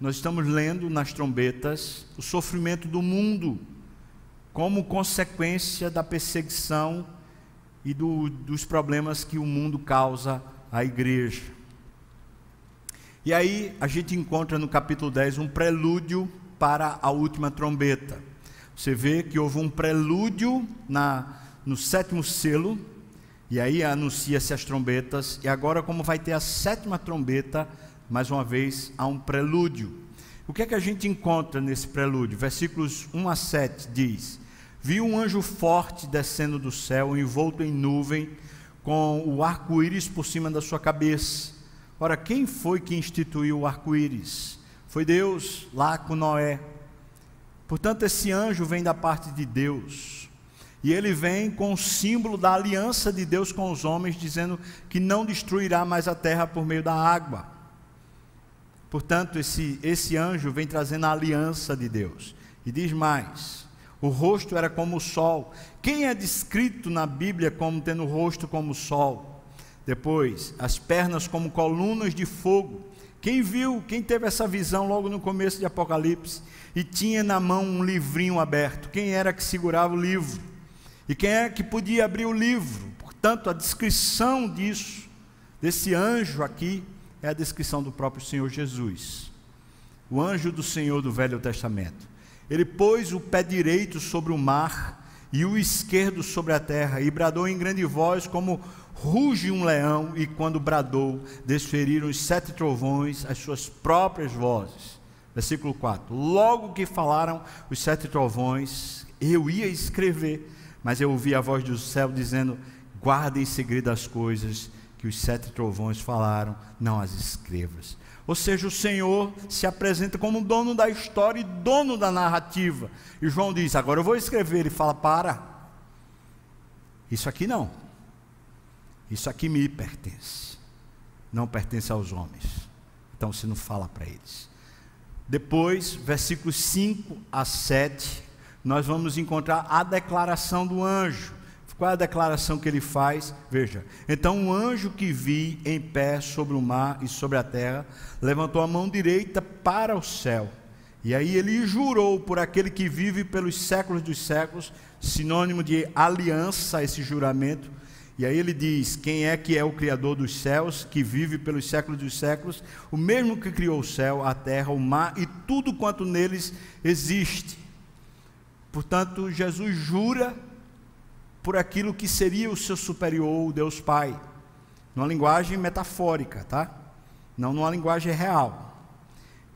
nós estamos lendo nas trombetas o sofrimento do mundo, como consequência da perseguição e do, dos problemas que o mundo causa à igreja. E aí a gente encontra no capítulo 10 um prelúdio para a última trombeta. Você vê que houve um prelúdio na no sétimo selo, e aí anuncia-se as trombetas, e agora, como vai ter a sétima trombeta, mais uma vez, há um prelúdio. O que é que a gente encontra nesse prelúdio? Versículos 1 a 7 diz: Vi um anjo forte descendo do céu, envolto em nuvem, com o arco-íris por cima da sua cabeça. Ora, quem foi que instituiu o arco-íris? Foi Deus lá com Noé. Portanto, esse anjo vem da parte de Deus. E ele vem com o símbolo da aliança de Deus com os homens, dizendo que não destruirá mais a terra por meio da água. Portanto, esse, esse anjo vem trazendo a aliança de Deus. E diz mais: o rosto era como o sol. Quem é descrito na Bíblia como tendo o rosto como o sol? Depois, as pernas como colunas de fogo. Quem viu, quem teve essa visão logo no começo de Apocalipse e tinha na mão um livrinho aberto? Quem era que segurava o livro? E quem é que podia abrir o livro? Portanto, a descrição disso, desse anjo aqui, é a descrição do próprio Senhor Jesus, o anjo do Senhor do Velho Testamento. Ele pôs o pé direito sobre o mar e o esquerdo sobre a terra, e bradou em grande voz, como ruge um leão, e quando bradou, desferiram os sete trovões as suas próprias vozes. Versículo 4: Logo que falaram os sete trovões, eu ia escrever, mas eu ouvi a voz do céu dizendo: Guardem em segredo as coisas que os sete trovões falaram, não as escrevas. Ou seja, o Senhor se apresenta como dono da história e dono da narrativa. E João diz: Agora eu vou escrever. Ele fala: Para. Isso aqui não. Isso aqui me pertence. Não pertence aos homens. Então você não fala para eles. Depois, versículos 5 a 7, nós vamos encontrar a declaração do anjo. Qual é a declaração que ele faz? Veja. Então um anjo que vi em pé sobre o mar e sobre a terra levantou a mão direita para o céu. E aí ele jurou por aquele que vive pelos séculos dos séculos, sinônimo de aliança, esse juramento. E aí ele diz: Quem é que é o Criador dos céus, que vive pelos séculos dos séculos, o mesmo que criou o céu, a terra, o mar e tudo quanto neles existe. Portanto, Jesus jura por aquilo que seria o seu superior, o Deus Pai. Numa linguagem metafórica, tá? Não numa linguagem real.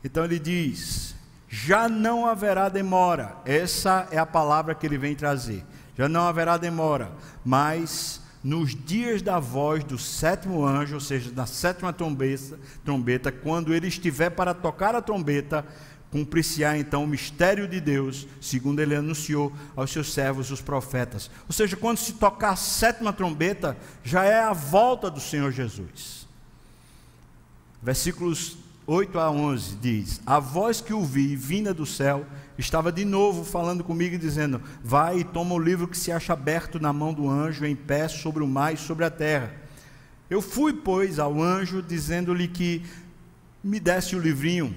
Então ele diz: já não haverá demora. Essa é a palavra que ele vem trazer. Já não haverá demora, mas nos dias da voz do sétimo anjo, ou seja, da sétima trombeta, trombeta, quando ele estiver para tocar a trombeta, cumprir-se-á então o mistério de Deus, segundo ele anunciou aos seus servos, os profetas. Ou seja, quando se tocar a sétima trombeta, já é a volta do Senhor Jesus. Versículos 8 a 11 diz: A voz que ouvi, vinda do céu, estava de novo falando comigo, dizendo: Vai e toma o livro que se acha aberto na mão do anjo, em pé sobre o mar e sobre a terra. Eu fui, pois, ao anjo, dizendo-lhe que me desse o livrinho.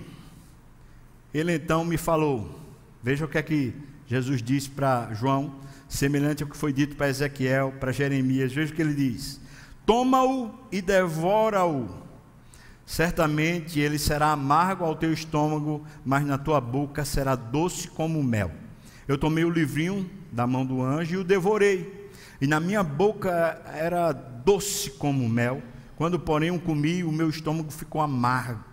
Ele então me falou: Veja o que é que Jesus disse para João, semelhante ao que foi dito para Ezequiel, para Jeremias. Veja o que ele diz: Toma-o e devora-o. Certamente ele será amargo ao teu estômago, mas na tua boca será doce como mel. Eu tomei o livrinho da mão do anjo e o devorei. E na minha boca era doce como mel. Quando, porém, o comi, o meu estômago ficou amargo.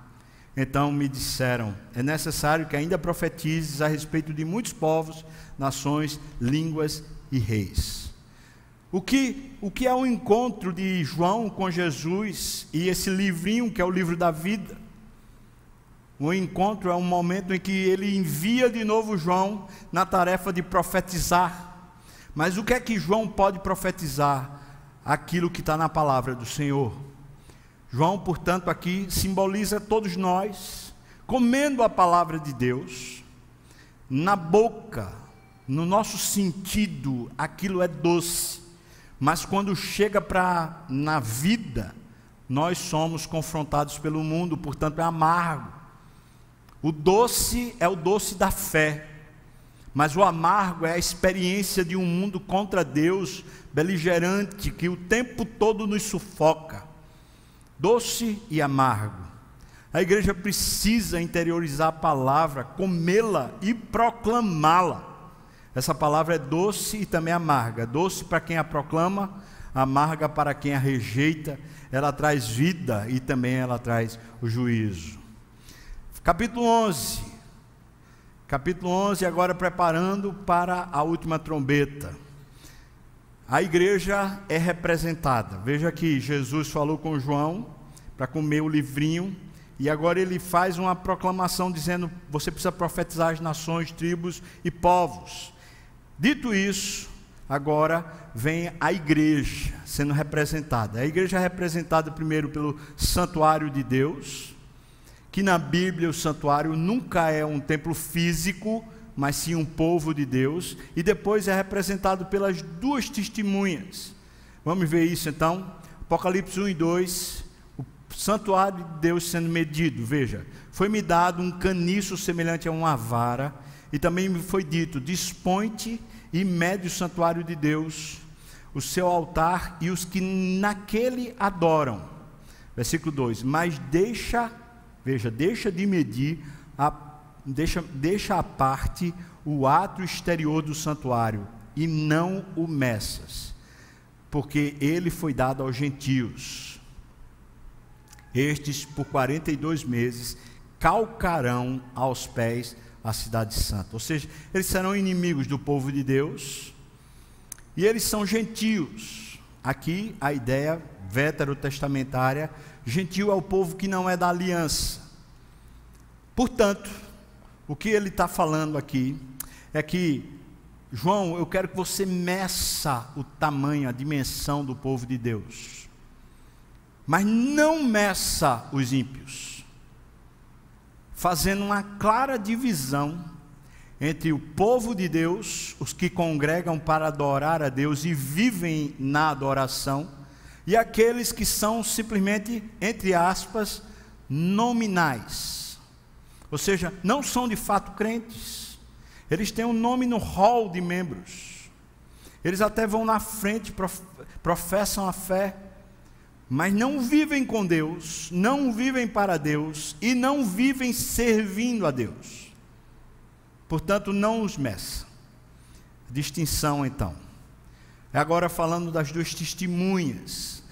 Então me disseram: é necessário que ainda profetizes a respeito de muitos povos, nações, línguas e reis. O que, o que é o encontro de João com Jesus e esse livrinho que é o livro da vida? O encontro é um momento em que ele envia de novo João na tarefa de profetizar. Mas o que é que João pode profetizar? Aquilo que está na palavra do Senhor. João, portanto, aqui simboliza todos nós comendo a palavra de Deus, na boca, no nosso sentido, aquilo é doce, mas quando chega para na vida, nós somos confrontados pelo mundo, portanto é amargo. O doce é o doce da fé, mas o amargo é a experiência de um mundo contra Deus, beligerante, que o tempo todo nos sufoca doce e amargo. A igreja precisa interiorizar a palavra, comê-la e proclamá-la. Essa palavra é doce e também amarga. Doce para quem a proclama, amarga para quem a rejeita, ela traz vida e também ela traz o juízo. Capítulo 11. Capítulo 11, agora preparando para a última trombeta. A igreja é representada. Veja que Jesus falou com João para comer o livrinho e agora ele faz uma proclamação dizendo: você precisa profetizar as nações, tribos e povos. Dito isso, agora vem a igreja sendo representada. A igreja é representada primeiro pelo santuário de Deus, que na Bíblia o santuário nunca é um templo físico, mas sim um povo de Deus, e depois é representado pelas duas testemunhas. Vamos ver isso então? Apocalipse 1 e 2 santuário de Deus sendo medido, veja, foi-me dado um caniço semelhante a uma vara, e também me foi dito: dispõe-te e mede o santuário de Deus, o seu altar e os que naquele adoram. Versículo 2: Mas deixa, veja, deixa de medir, a, deixa, deixa à parte o ato exterior do santuário, e não o meças, porque ele foi dado aos gentios estes, por 42 meses, calcarão aos pés a cidade santa. Ou seja, eles serão inimigos do povo de Deus e eles são gentios. Aqui a ideia veterotestamentária, gentil é o povo que não é da aliança. Portanto, o que ele está falando aqui é que, João, eu quero que você meça o tamanho, a dimensão do povo de Deus mas não meça os ímpios, fazendo uma clara divisão entre o povo de Deus, os que congregam para adorar a Deus e vivem na adoração, e aqueles que são simplesmente, entre aspas, nominais. Ou seja, não são de fato crentes. Eles têm um nome no hall de membros. Eles até vão na frente, professam a fé, mas não vivem com Deus, não vivem para Deus e não vivem servindo a Deus. Portanto, não os meça. Distinção então. É agora falando das duas testemunhas.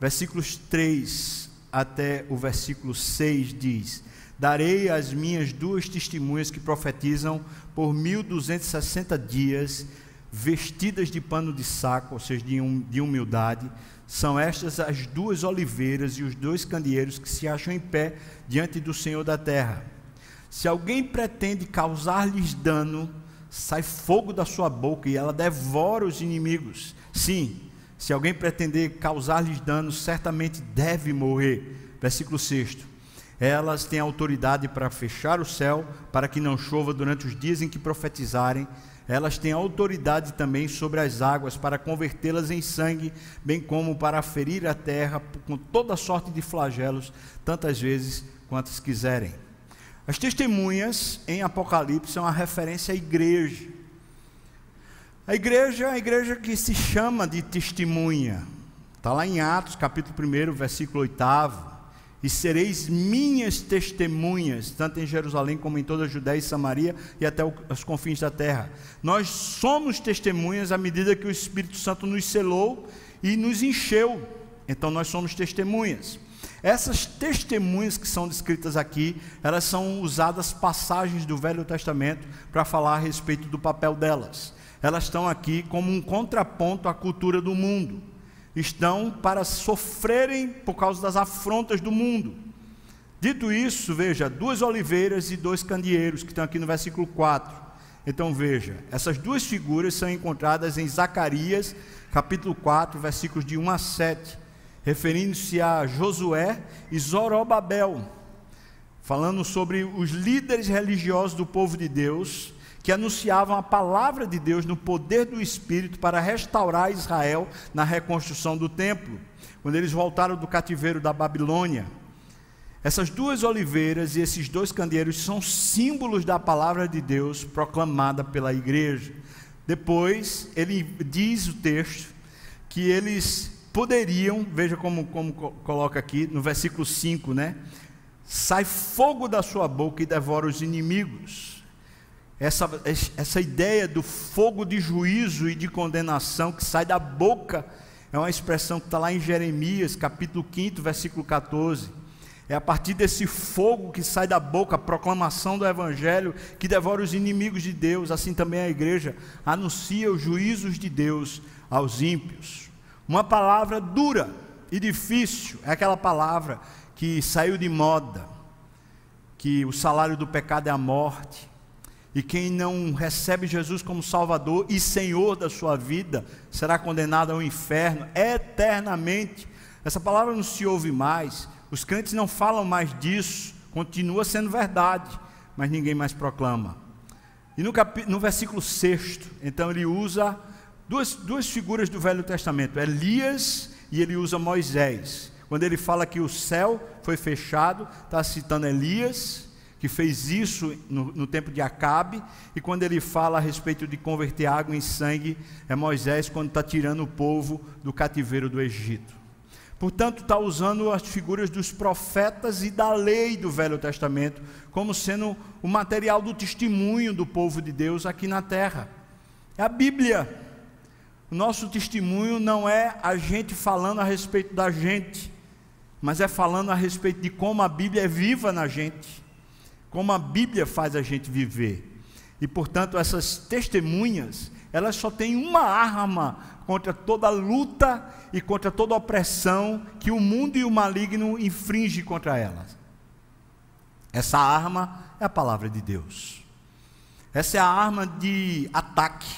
Versículos 3 até o versículo 6 diz: Darei as minhas duas testemunhas que profetizam por 1260 dias, vestidas de pano de saco, ou seja, de humildade são estas as duas oliveiras e os dois candeeiros que se acham em pé diante do Senhor da terra. Se alguém pretende causar-lhes dano, sai fogo da sua boca e ela devora os inimigos. Sim, se alguém pretender causar-lhes dano, certamente deve morrer. Versículo 6. Elas têm autoridade para fechar o céu, para que não chova durante os dias em que profetizarem elas têm autoridade também sobre as águas para convertê-las em sangue, bem como para ferir a terra com toda sorte de flagelos, tantas vezes quantas quiserem. As testemunhas em Apocalipse são a referência à igreja. A igreja é a igreja que se chama de testemunha. Está lá em Atos, capítulo 1, versículo 8 e sereis minhas testemunhas, tanto em Jerusalém como em toda a Judéia e Samaria e até os confins da terra. Nós somos testemunhas à medida que o Espírito Santo nos selou e nos encheu. Então nós somos testemunhas. Essas testemunhas que são descritas aqui, elas são usadas passagens do Velho Testamento para falar a respeito do papel delas. Elas estão aqui como um contraponto à cultura do mundo estão para sofrerem por causa das afrontas do mundo. Dito isso, veja, duas oliveiras e dois candeeiros, que estão aqui no versículo 4. Então veja, essas duas figuras são encontradas em Zacarias, capítulo 4, versículos de 1 a 7, referindo-se a Josué e Zorobabel, falando sobre os líderes religiosos do povo de Deus, que anunciavam a palavra de Deus no poder do Espírito para restaurar Israel na reconstrução do templo, quando eles voltaram do cativeiro da Babilônia. Essas duas oliveiras e esses dois candeeiros são símbolos da palavra de Deus proclamada pela igreja. Depois, ele diz o texto que eles poderiam, veja como, como coloca aqui no versículo 5, né? Sai fogo da sua boca e devora os inimigos essa, essa ideia do fogo de juízo e de condenação que sai da boca é uma expressão que está lá em Jeremias, capítulo 5, versículo 14. É a partir desse fogo que sai da boca, a proclamação do Evangelho, que devora os inimigos de Deus, assim também a igreja anuncia os juízos de Deus aos ímpios. Uma palavra dura e difícil é aquela palavra que saiu de moda, que o salário do pecado é a morte, e quem não recebe Jesus como Salvador e Senhor da sua vida será condenado ao inferno eternamente. Essa palavra não se ouve mais, os crentes não falam mais disso, continua sendo verdade, mas ninguém mais proclama. E no, cap... no versículo 6, então ele usa duas, duas figuras do Velho Testamento, Elias e ele usa Moisés. Quando ele fala que o céu foi fechado, está citando Elias, que fez isso no, no, tempo de Acabe, e quando ele fala a respeito de converter água em sangue, é Moisés quando está tirando o povo do cativeiro do Egito. Portanto, está usando as figuras dos profetas e da lei do Velho Testamento como sendo o material do testemunho do povo de Deus aqui na terra. É a Bíblia. O nosso testemunho não é a gente falando a respeito da gente, mas é falando a respeito de como a Bíblia é viva na gente como a Bíblia faz a gente viver. E portanto, essas testemunhas, elas só têm uma arma contra toda luta e contra toda opressão que o mundo e o maligno infringem contra elas. Essa arma é a palavra de Deus. Essa é a arma de ataque.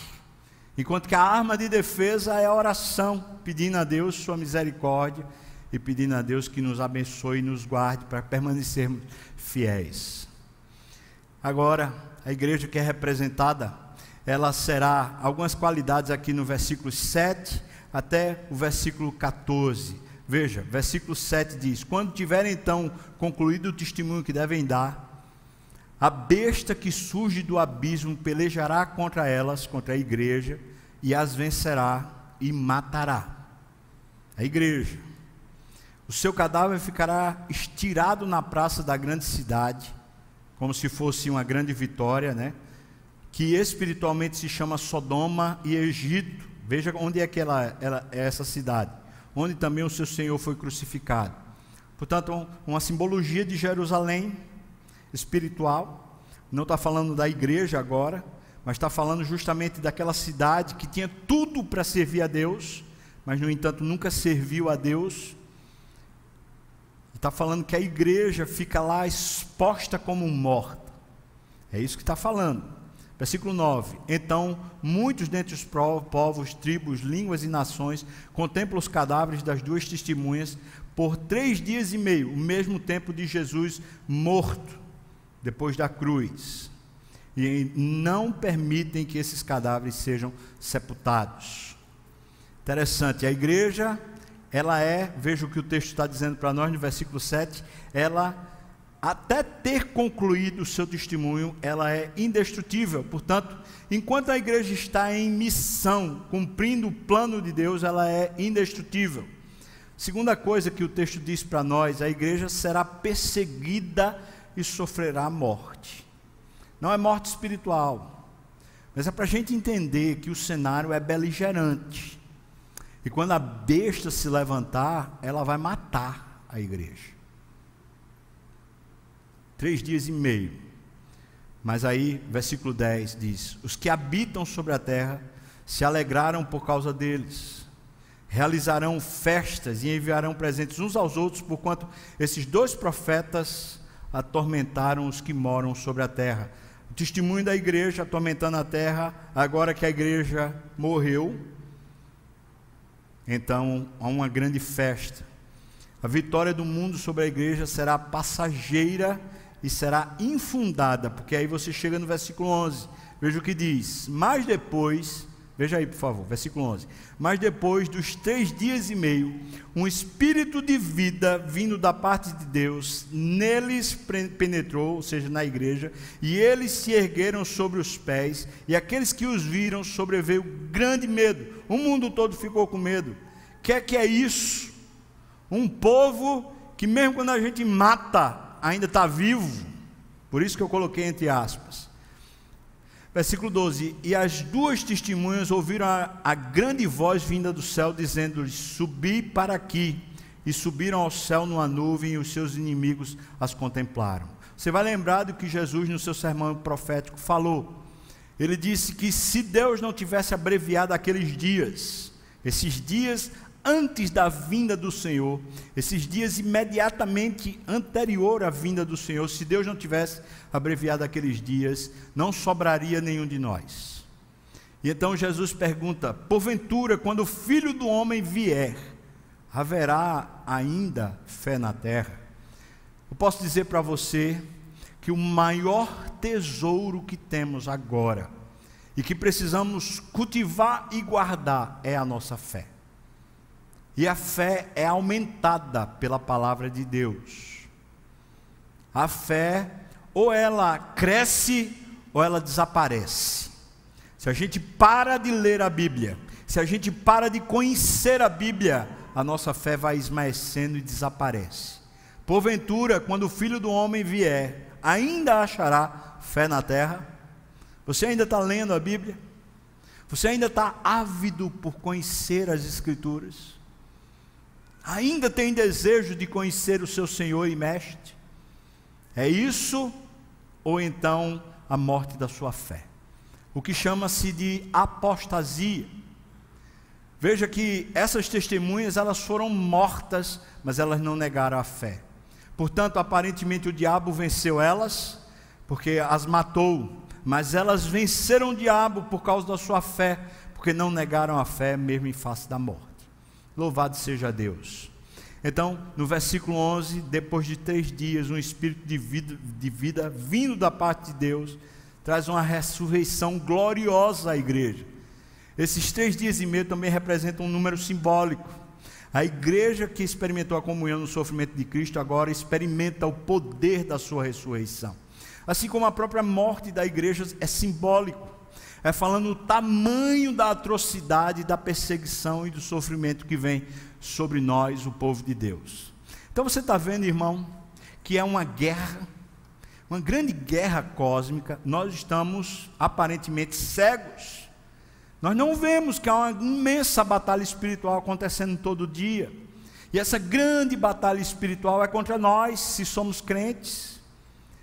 Enquanto que a arma de defesa é a oração, pedindo a Deus sua misericórdia e pedindo a Deus que nos abençoe e nos guarde para permanecermos fiéis. Agora, a igreja que é representada, ela será algumas qualidades aqui no versículo 7 até o versículo 14. Veja, versículo 7 diz: Quando tiverem então concluído o testemunho que devem dar, a besta que surge do abismo pelejará contra elas, contra a igreja, e as vencerá e matará. A igreja. O seu cadáver ficará estirado na praça da grande cidade, como se fosse uma grande vitória, né? Que espiritualmente se chama Sodoma e Egito. Veja onde é que ela, ela é essa cidade, onde também o seu Senhor foi crucificado. Portanto, uma simbologia de Jerusalém espiritual. Não está falando da igreja agora, mas está falando justamente daquela cidade que tinha tudo para servir a Deus, mas no entanto nunca serviu a Deus Está falando que a igreja fica lá exposta como morta. É isso que está falando. Versículo 9: Então muitos dentre os povos, tribos, línguas e nações contemplam os cadáveres das duas testemunhas por três dias e meio, o mesmo tempo de Jesus morto, depois da cruz. E não permitem que esses cadáveres sejam sepultados. Interessante, a igreja ela é, veja o que o texto está dizendo para nós no versículo 7, ela, até ter concluído o seu testemunho, ela é indestrutível. Portanto, enquanto a igreja está em missão, cumprindo o plano de Deus, ela é indestrutível. Segunda coisa que o texto diz para nós, a igreja será perseguida e sofrerá morte. Não é morte espiritual, mas é para a gente entender que o cenário é beligerante. E quando a besta se levantar, ela vai matar a igreja. Três dias e meio. Mas aí, versículo 10 diz: Os que habitam sobre a terra se alegraram por causa deles, realizarão festas e enviarão presentes uns aos outros, porquanto esses dois profetas atormentaram os que moram sobre a terra. O testemunho da igreja atormentando a terra, agora que a igreja morreu, então há uma grande festa. A vitória do mundo sobre a igreja será passageira e será infundada, porque aí você chega no versículo 11. Veja o que diz: Mas depois Veja aí, por favor, versículo 11. Mas depois dos três dias e meio, um espírito de vida vindo da parte de Deus neles penetrou, ou seja, na igreja, e eles se ergueram sobre os pés, e aqueles que os viram sobreveio grande medo. O mundo todo ficou com medo. O que é que é isso? Um povo que, mesmo quando a gente mata, ainda está vivo. Por isso que eu coloquei entre aspas. Versículo 12: E as duas testemunhas ouviram a, a grande voz vinda do céu, dizendo-lhes: Subi para aqui. E subiram ao céu numa nuvem, e os seus inimigos as contemplaram. Você vai lembrar do que Jesus, no seu sermão profético, falou. Ele disse que se Deus não tivesse abreviado aqueles dias, esses dias antes da vinda do Senhor, esses dias imediatamente anterior à vinda do Senhor, se Deus não tivesse abreviado aqueles dias, não sobraria nenhum de nós. E então Jesus pergunta: porventura, quando o filho do homem vier, haverá ainda fé na terra? Eu posso dizer para você que o maior tesouro que temos agora e que precisamos cultivar e guardar é a nossa fé. E a fé é aumentada pela palavra de Deus. A fé, ou ela cresce, ou ela desaparece. Se a gente para de ler a Bíblia, se a gente para de conhecer a Bíblia, a nossa fé vai esmaecendo e desaparece. Porventura, quando o filho do homem vier, ainda achará fé na terra? Você ainda está lendo a Bíblia? Você ainda está ávido por conhecer as Escrituras? Ainda tem desejo de conhecer o seu Senhor e Mestre? É isso ou então a morte da sua fé? O que chama-se de apostasia. Veja que essas testemunhas elas foram mortas, mas elas não negaram a fé. Portanto, aparentemente o diabo venceu elas, porque as matou, mas elas venceram o diabo por causa da sua fé, porque não negaram a fé mesmo em face da morte. Louvado seja Deus. Então, no versículo 11, depois de três dias, um espírito de vida, de vida vindo da parte de Deus traz uma ressurreição gloriosa à igreja. Esses três dias e meio também representam um número simbólico. A igreja que experimentou a comunhão no sofrimento de Cristo agora experimenta o poder da sua ressurreição. Assim como a própria morte da igreja é simbólico é falando o tamanho da atrocidade, da perseguição e do sofrimento que vem sobre nós, o povo de Deus. Então você está vendo, irmão, que é uma guerra, uma grande guerra cósmica. Nós estamos aparentemente cegos. Nós não vemos que há uma imensa batalha espiritual acontecendo todo dia. E essa grande batalha espiritual é contra nós, se somos crentes.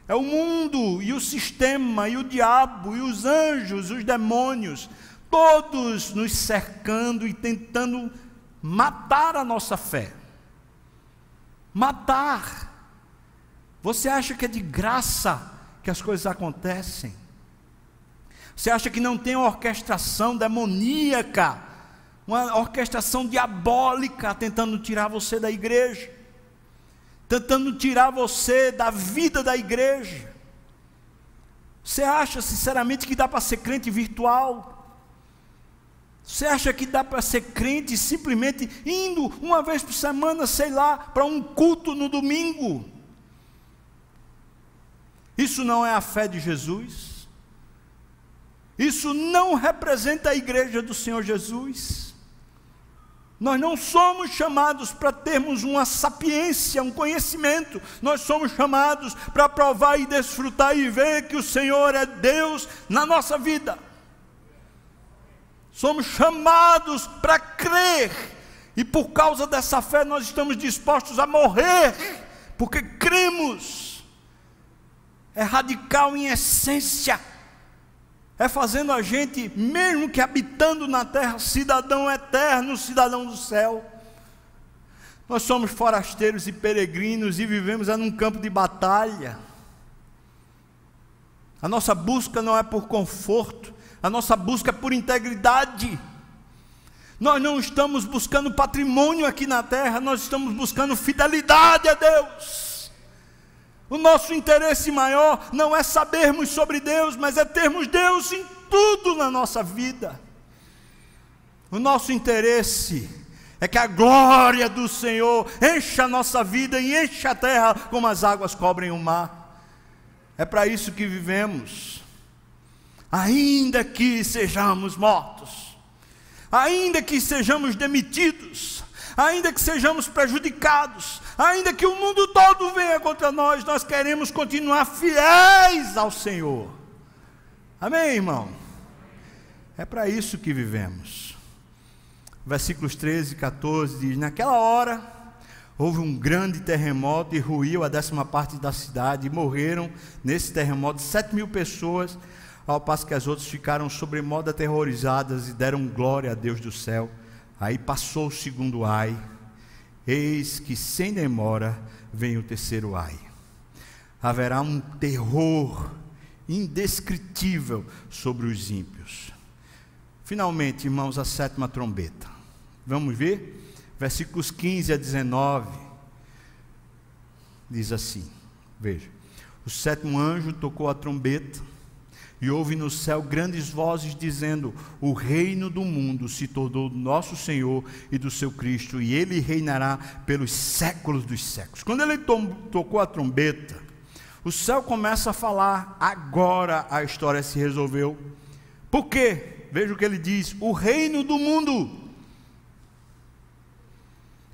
É o mundo e o sistema e o diabo e os anjos, os demônios, todos nos cercando e tentando matar a nossa fé. Matar. Você acha que é de graça que as coisas acontecem? Você acha que não tem uma orquestração demoníaca, uma orquestração diabólica tentando tirar você da igreja? Tentando tirar você da vida da igreja. Você acha sinceramente que dá para ser crente virtual? Você acha que dá para ser crente simplesmente indo uma vez por semana, sei lá, para um culto no domingo? Isso não é a fé de Jesus? Isso não representa a igreja do Senhor Jesus? Nós não somos chamados para termos uma sapiência, um conhecimento. Nós somos chamados para provar e desfrutar e ver que o Senhor é Deus na nossa vida. Somos chamados para crer. E por causa dessa fé nós estamos dispostos a morrer, porque cremos. É radical em essência é fazendo a gente, mesmo que habitando na terra, cidadão eterno, cidadão do céu. Nós somos forasteiros e peregrinos e vivemos num campo de batalha. A nossa busca não é por conforto, a nossa busca é por integridade. Nós não estamos buscando patrimônio aqui na terra, nós estamos buscando fidelidade a Deus. O nosso interesse maior não é sabermos sobre Deus, mas é termos Deus em tudo na nossa vida. O nosso interesse é que a glória do Senhor encha a nossa vida e encha a terra como as águas cobrem o mar. É para isso que vivemos. Ainda que sejamos mortos, ainda que sejamos demitidos, ainda que sejamos prejudicados, ainda que o mundo todo venha contra nós, nós queremos continuar fiéis ao Senhor. Amém, irmão? É para isso que vivemos. Versículos 13 e 14 diz: Naquela hora houve um grande terremoto e ruiu a décima parte da cidade, e morreram nesse terremoto sete mil pessoas, ao passo que as outras ficaram sobremodo aterrorizadas e deram glória a Deus do céu. Aí passou o segundo ai, eis que sem demora vem o terceiro ai. Haverá um terror indescritível sobre os ímpios. Finalmente, irmãos, a sétima trombeta. Vamos ver? Versículos 15 a 19. Diz assim: Veja. O sétimo anjo tocou a trombeta, e houve no céu grandes vozes dizendo: O reino do mundo se tornou nosso Senhor e do seu Cristo, e ele reinará pelos séculos dos séculos. Quando ele tocou a trombeta, o céu começa a falar: agora a história se resolveu. Por quê? Veja o que ele diz: o reino do mundo.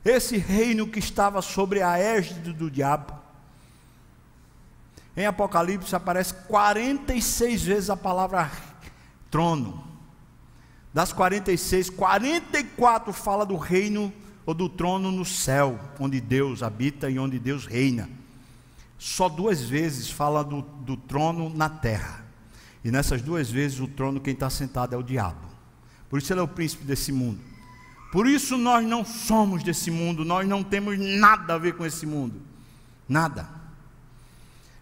Esse reino que estava sobre a égide do diabo. Em Apocalipse aparece 46 vezes a palavra trono. Das 46, 44 fala do reino ou do trono no céu, onde Deus habita e onde Deus reina só duas vezes fala do, do trono na terra. E nessas duas vezes o trono quem está sentado é o diabo. Por isso ele é o príncipe desse mundo. Por isso nós não somos desse mundo, nós não temos nada a ver com esse mundo. Nada.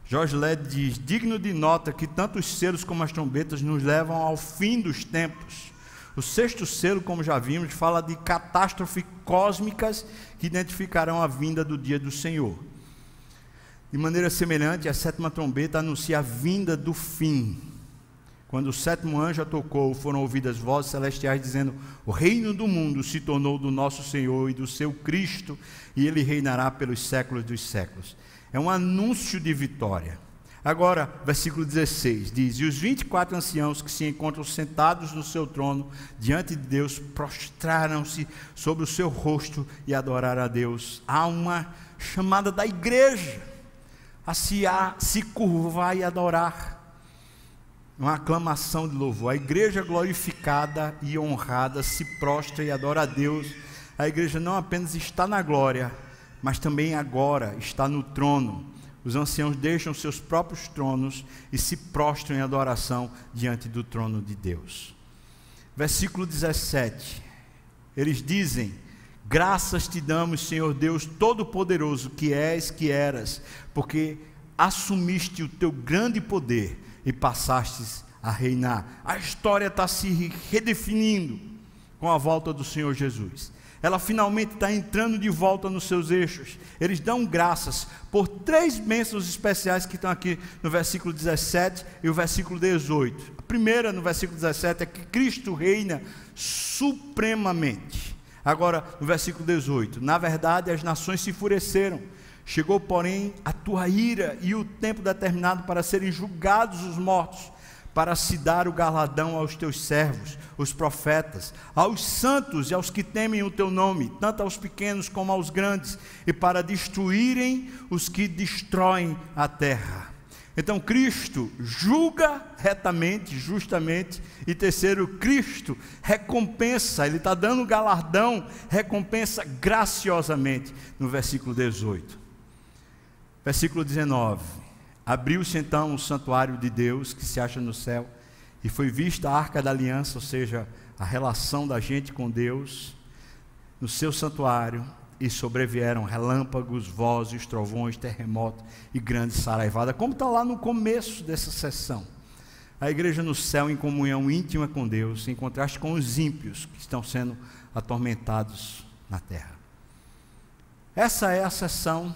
Jorge Led diz: digno de nota que tanto os selos como as trombetas nos levam ao fim dos tempos. O sexto selo, como já vimos, fala de catástrofes cósmicas que identificarão a vinda do dia do Senhor. De maneira semelhante, a sétima trombeta anuncia a vinda do fim. Quando o sétimo anjo a tocou, foram ouvidas vozes celestiais dizendo: O reino do mundo se tornou do nosso Senhor e do seu Cristo, e ele reinará pelos séculos dos séculos. É um anúncio de vitória. Agora, versículo 16 diz: E os 24 anciãos que se encontram sentados no seu trono diante de Deus prostraram-se sobre o seu rosto e adoraram a Deus. Há uma chamada da igreja a se, a se curvar e adorar. Uma aclamação de louvor. A igreja glorificada e honrada se prostra e adora a Deus. A igreja não apenas está na glória, mas também agora está no trono. Os anciãos deixam seus próprios tronos e se prostram em adoração diante do trono de Deus. Versículo 17. Eles dizem: Graças te damos, Senhor Deus Todo-Poderoso, que és, que eras, porque assumiste o teu grande poder e passastes a reinar. A história está se redefinindo com a volta do Senhor Jesus. Ela finalmente está entrando de volta nos seus eixos. Eles dão graças por três bênçãos especiais que estão aqui no versículo 17 e o versículo 18. A primeira, no versículo 17, é que Cristo reina supremamente. Agora, no versículo 18: Na verdade, as nações se enfureceram. Chegou, porém, a tua ira e o tempo determinado para serem julgados os mortos, para se dar o galadão aos teus servos, os profetas, aos santos e aos que temem o teu nome, tanto aos pequenos como aos grandes, e para destruírem os que destroem a terra. Então Cristo julga retamente, justamente, e terceiro, Cristo recompensa, Ele está dando galardão, recompensa graciosamente, no versículo 18. Versículo 19: Abriu-se então o santuário de Deus que se acha no céu, e foi vista a arca da aliança, ou seja, a relação da gente com Deus, no seu santuário, e sobrevieram relâmpagos, vozes, trovões, terremotos e grande saraivada, como está lá no começo dessa sessão. A igreja no céu em comunhão íntima com Deus, em contraste com os ímpios que estão sendo atormentados na terra. Essa é a sessão,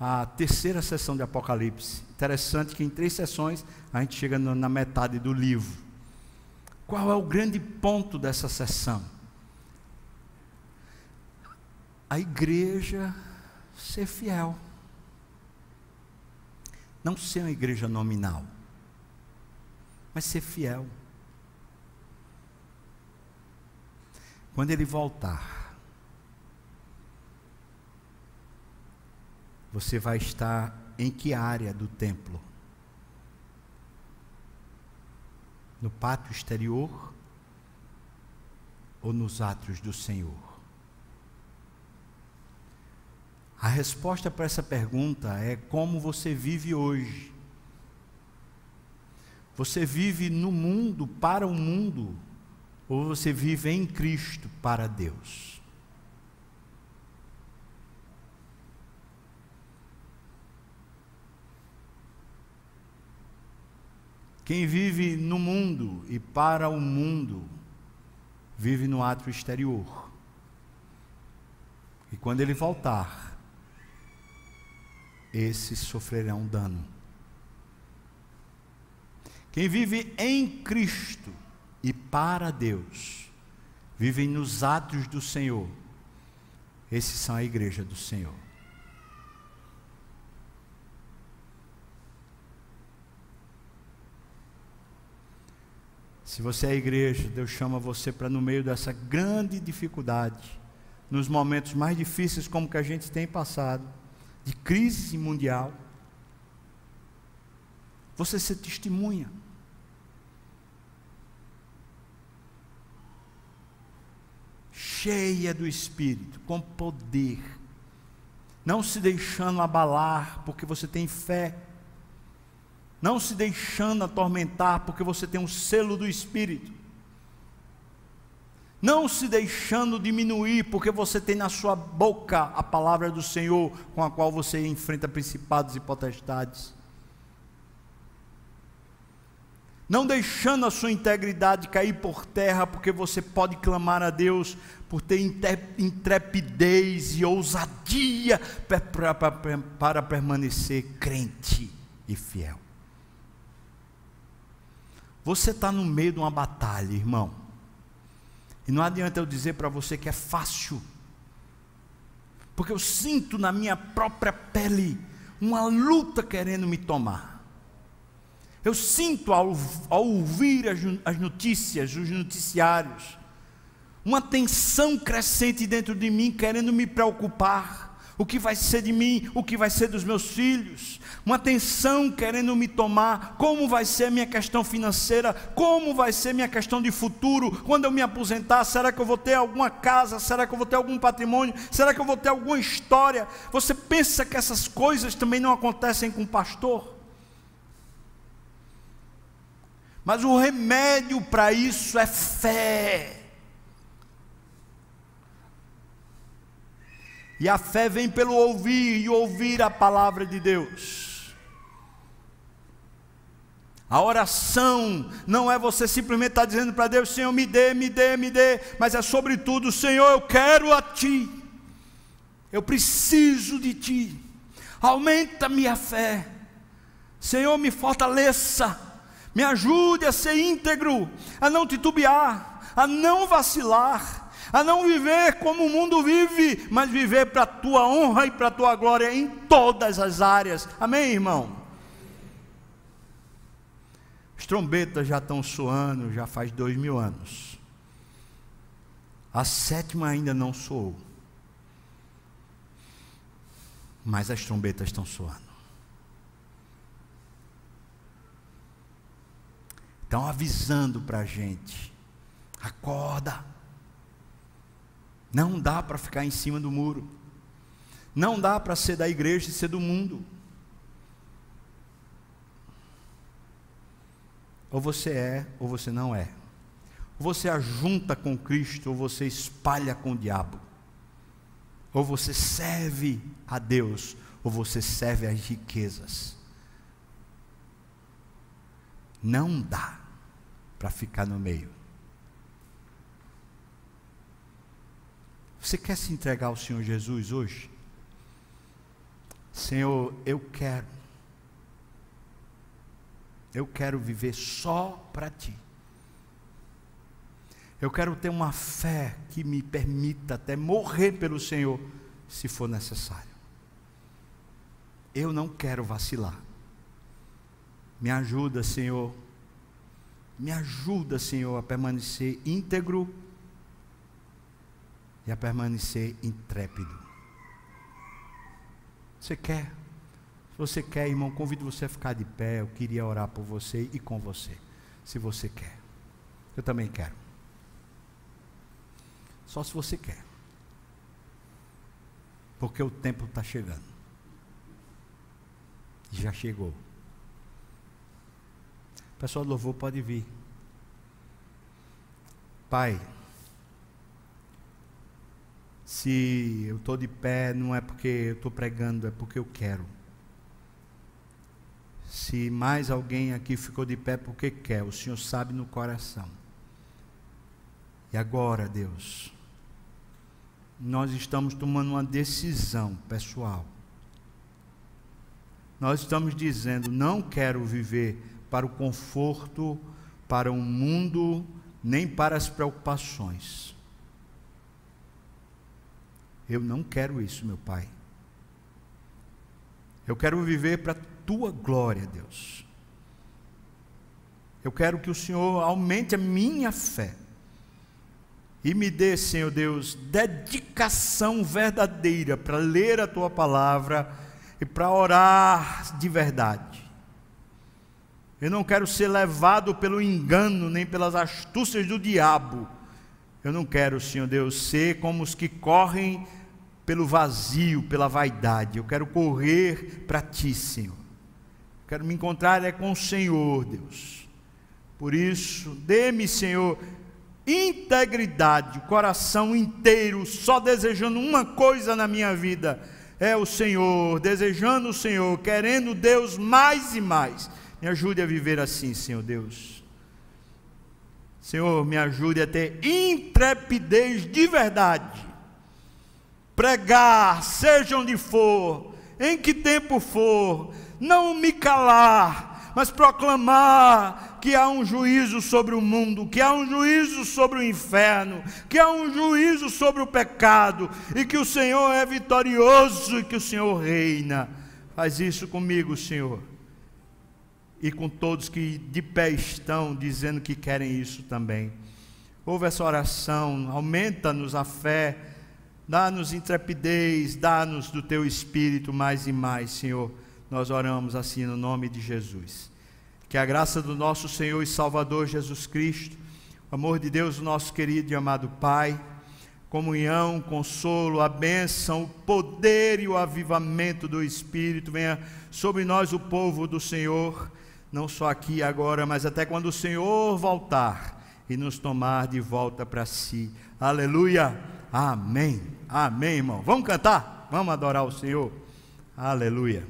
a terceira sessão de Apocalipse. Interessante que em três sessões a gente chega na metade do livro. Qual é o grande ponto dessa sessão? a igreja ser fiel. Não ser uma igreja nominal, mas ser fiel. Quando ele voltar, você vai estar em que área do templo? No pátio exterior ou nos átrios do Senhor? A resposta para essa pergunta é como você vive hoje. Você vive no mundo para o mundo ou você vive em Cristo para Deus? Quem vive no mundo e para o mundo, vive no ato exterior. E quando ele voltar, esses sofrerão dano. Quem vive em Cristo e para Deus, vivem nos atos do Senhor, esses são a igreja do Senhor. Se você é igreja, Deus chama você para no meio dessa grande dificuldade, nos momentos mais difíceis como que a gente tem passado, de crise mundial, você se testemunha. Cheia do Espírito, com poder, não se deixando abalar, porque você tem fé não se deixando atormentar, porque você tem um selo do Espírito. Não se deixando diminuir, porque você tem na sua boca a palavra do Senhor, com a qual você enfrenta principados e potestades. Não deixando a sua integridade cair por terra, porque você pode clamar a Deus por ter intrepidez e ousadia para permanecer crente e fiel. Você está no meio de uma batalha, irmão. E não adianta eu dizer para você que é fácil. Porque eu sinto na minha própria pele uma luta querendo me tomar. Eu sinto ao, ao ouvir as, as notícias, os noticiários, uma tensão crescente dentro de mim querendo me preocupar o que vai ser de mim, o que vai ser dos meus filhos, uma tensão querendo me tomar, como vai ser minha questão financeira, como vai ser minha questão de futuro, quando eu me aposentar, será que eu vou ter alguma casa, será que eu vou ter algum patrimônio, será que eu vou ter alguma história? Você pensa que essas coisas também não acontecem com o pastor? Mas o remédio para isso é fé. E a fé vem pelo ouvir e ouvir a palavra de Deus. A oração não é você simplesmente estar dizendo para Deus, Senhor, me dê, me dê, me dê, mas é sobretudo, Senhor, eu quero a Ti, eu preciso de Ti, aumenta minha fé, Senhor, me fortaleça, me ajude a ser íntegro, a não titubear, a não vacilar, a não viver como o mundo vive, mas viver para a tua honra e para a tua glória em todas as áreas. Amém, irmão? As trombetas já estão soando, já faz dois mil anos. A sétima ainda não soou. Mas as trombetas estão soando. Estão avisando para a gente: acorda. Não dá para ficar em cima do muro. Não dá para ser da igreja e ser do mundo. Ou você é, ou você não é. Ou você ajunta com Cristo, ou você espalha com o diabo. Ou você serve a Deus, ou você serve às riquezas. Não dá para ficar no meio. Você quer se entregar ao Senhor Jesus hoje? Senhor, eu quero. Eu quero viver só para Ti. Eu quero ter uma fé que me permita até morrer pelo Senhor, se for necessário. Eu não quero vacilar. Me ajuda, Senhor. Me ajuda, Senhor, a permanecer íntegro a permanecer intrépido. Você quer? Se você quer, irmão, convido você a ficar de pé. Eu queria orar por você e com você. se você quer. Eu também quero. Só se você quer. Porque o tempo está chegando. Já chegou. Pessoal do louvor pode vir. Pai, se eu estou de pé, não é porque eu estou pregando, é porque eu quero. Se mais alguém aqui ficou de pé, porque quer, o Senhor sabe no coração. E agora, Deus, nós estamos tomando uma decisão pessoal. Nós estamos dizendo: não quero viver para o conforto, para o mundo, nem para as preocupações. Eu não quero isso, meu Pai. Eu quero viver para a tua glória, Deus. Eu quero que o Senhor aumente a minha fé. E me dê, Senhor Deus, dedicação verdadeira para ler a tua palavra e para orar de verdade. Eu não quero ser levado pelo engano nem pelas astúcias do diabo. Eu não quero, Senhor Deus, ser como os que correm pelo vazio, pela vaidade. Eu quero correr para ti, Senhor. Quero me encontrar é com o Senhor, Deus. Por isso, dê-me, Senhor, integridade, coração inteiro, só desejando uma coisa na minha vida: é o Senhor, desejando o Senhor, querendo Deus mais e mais. Me ajude a viver assim, Senhor Deus. Senhor, me ajude a ter intrepidez de verdade pregar, seja onde for, em que tempo for, não me calar, mas proclamar que há um juízo sobre o mundo, que há um juízo sobre o inferno, que há um juízo sobre o pecado, e que o Senhor é vitorioso e que o Senhor reina. Faz isso comigo, Senhor, e com todos que de pé estão dizendo que querem isso também. Ouve essa oração, aumenta-nos a fé Dá-nos intrepidez, dá-nos do teu espírito mais e mais, Senhor. Nós oramos assim no nome de Jesus. Que a graça do nosso Senhor e Salvador Jesus Cristo, o amor de Deus, nosso querido e amado Pai, comunhão, consolo, a bênção, o poder e o avivamento do Espírito venha sobre nós, o povo do Senhor, não só aqui agora, mas até quando o Senhor voltar e nos tomar de volta para si. Aleluia. Amém. Amém, irmão. Vamos cantar? Vamos adorar o Senhor. Aleluia.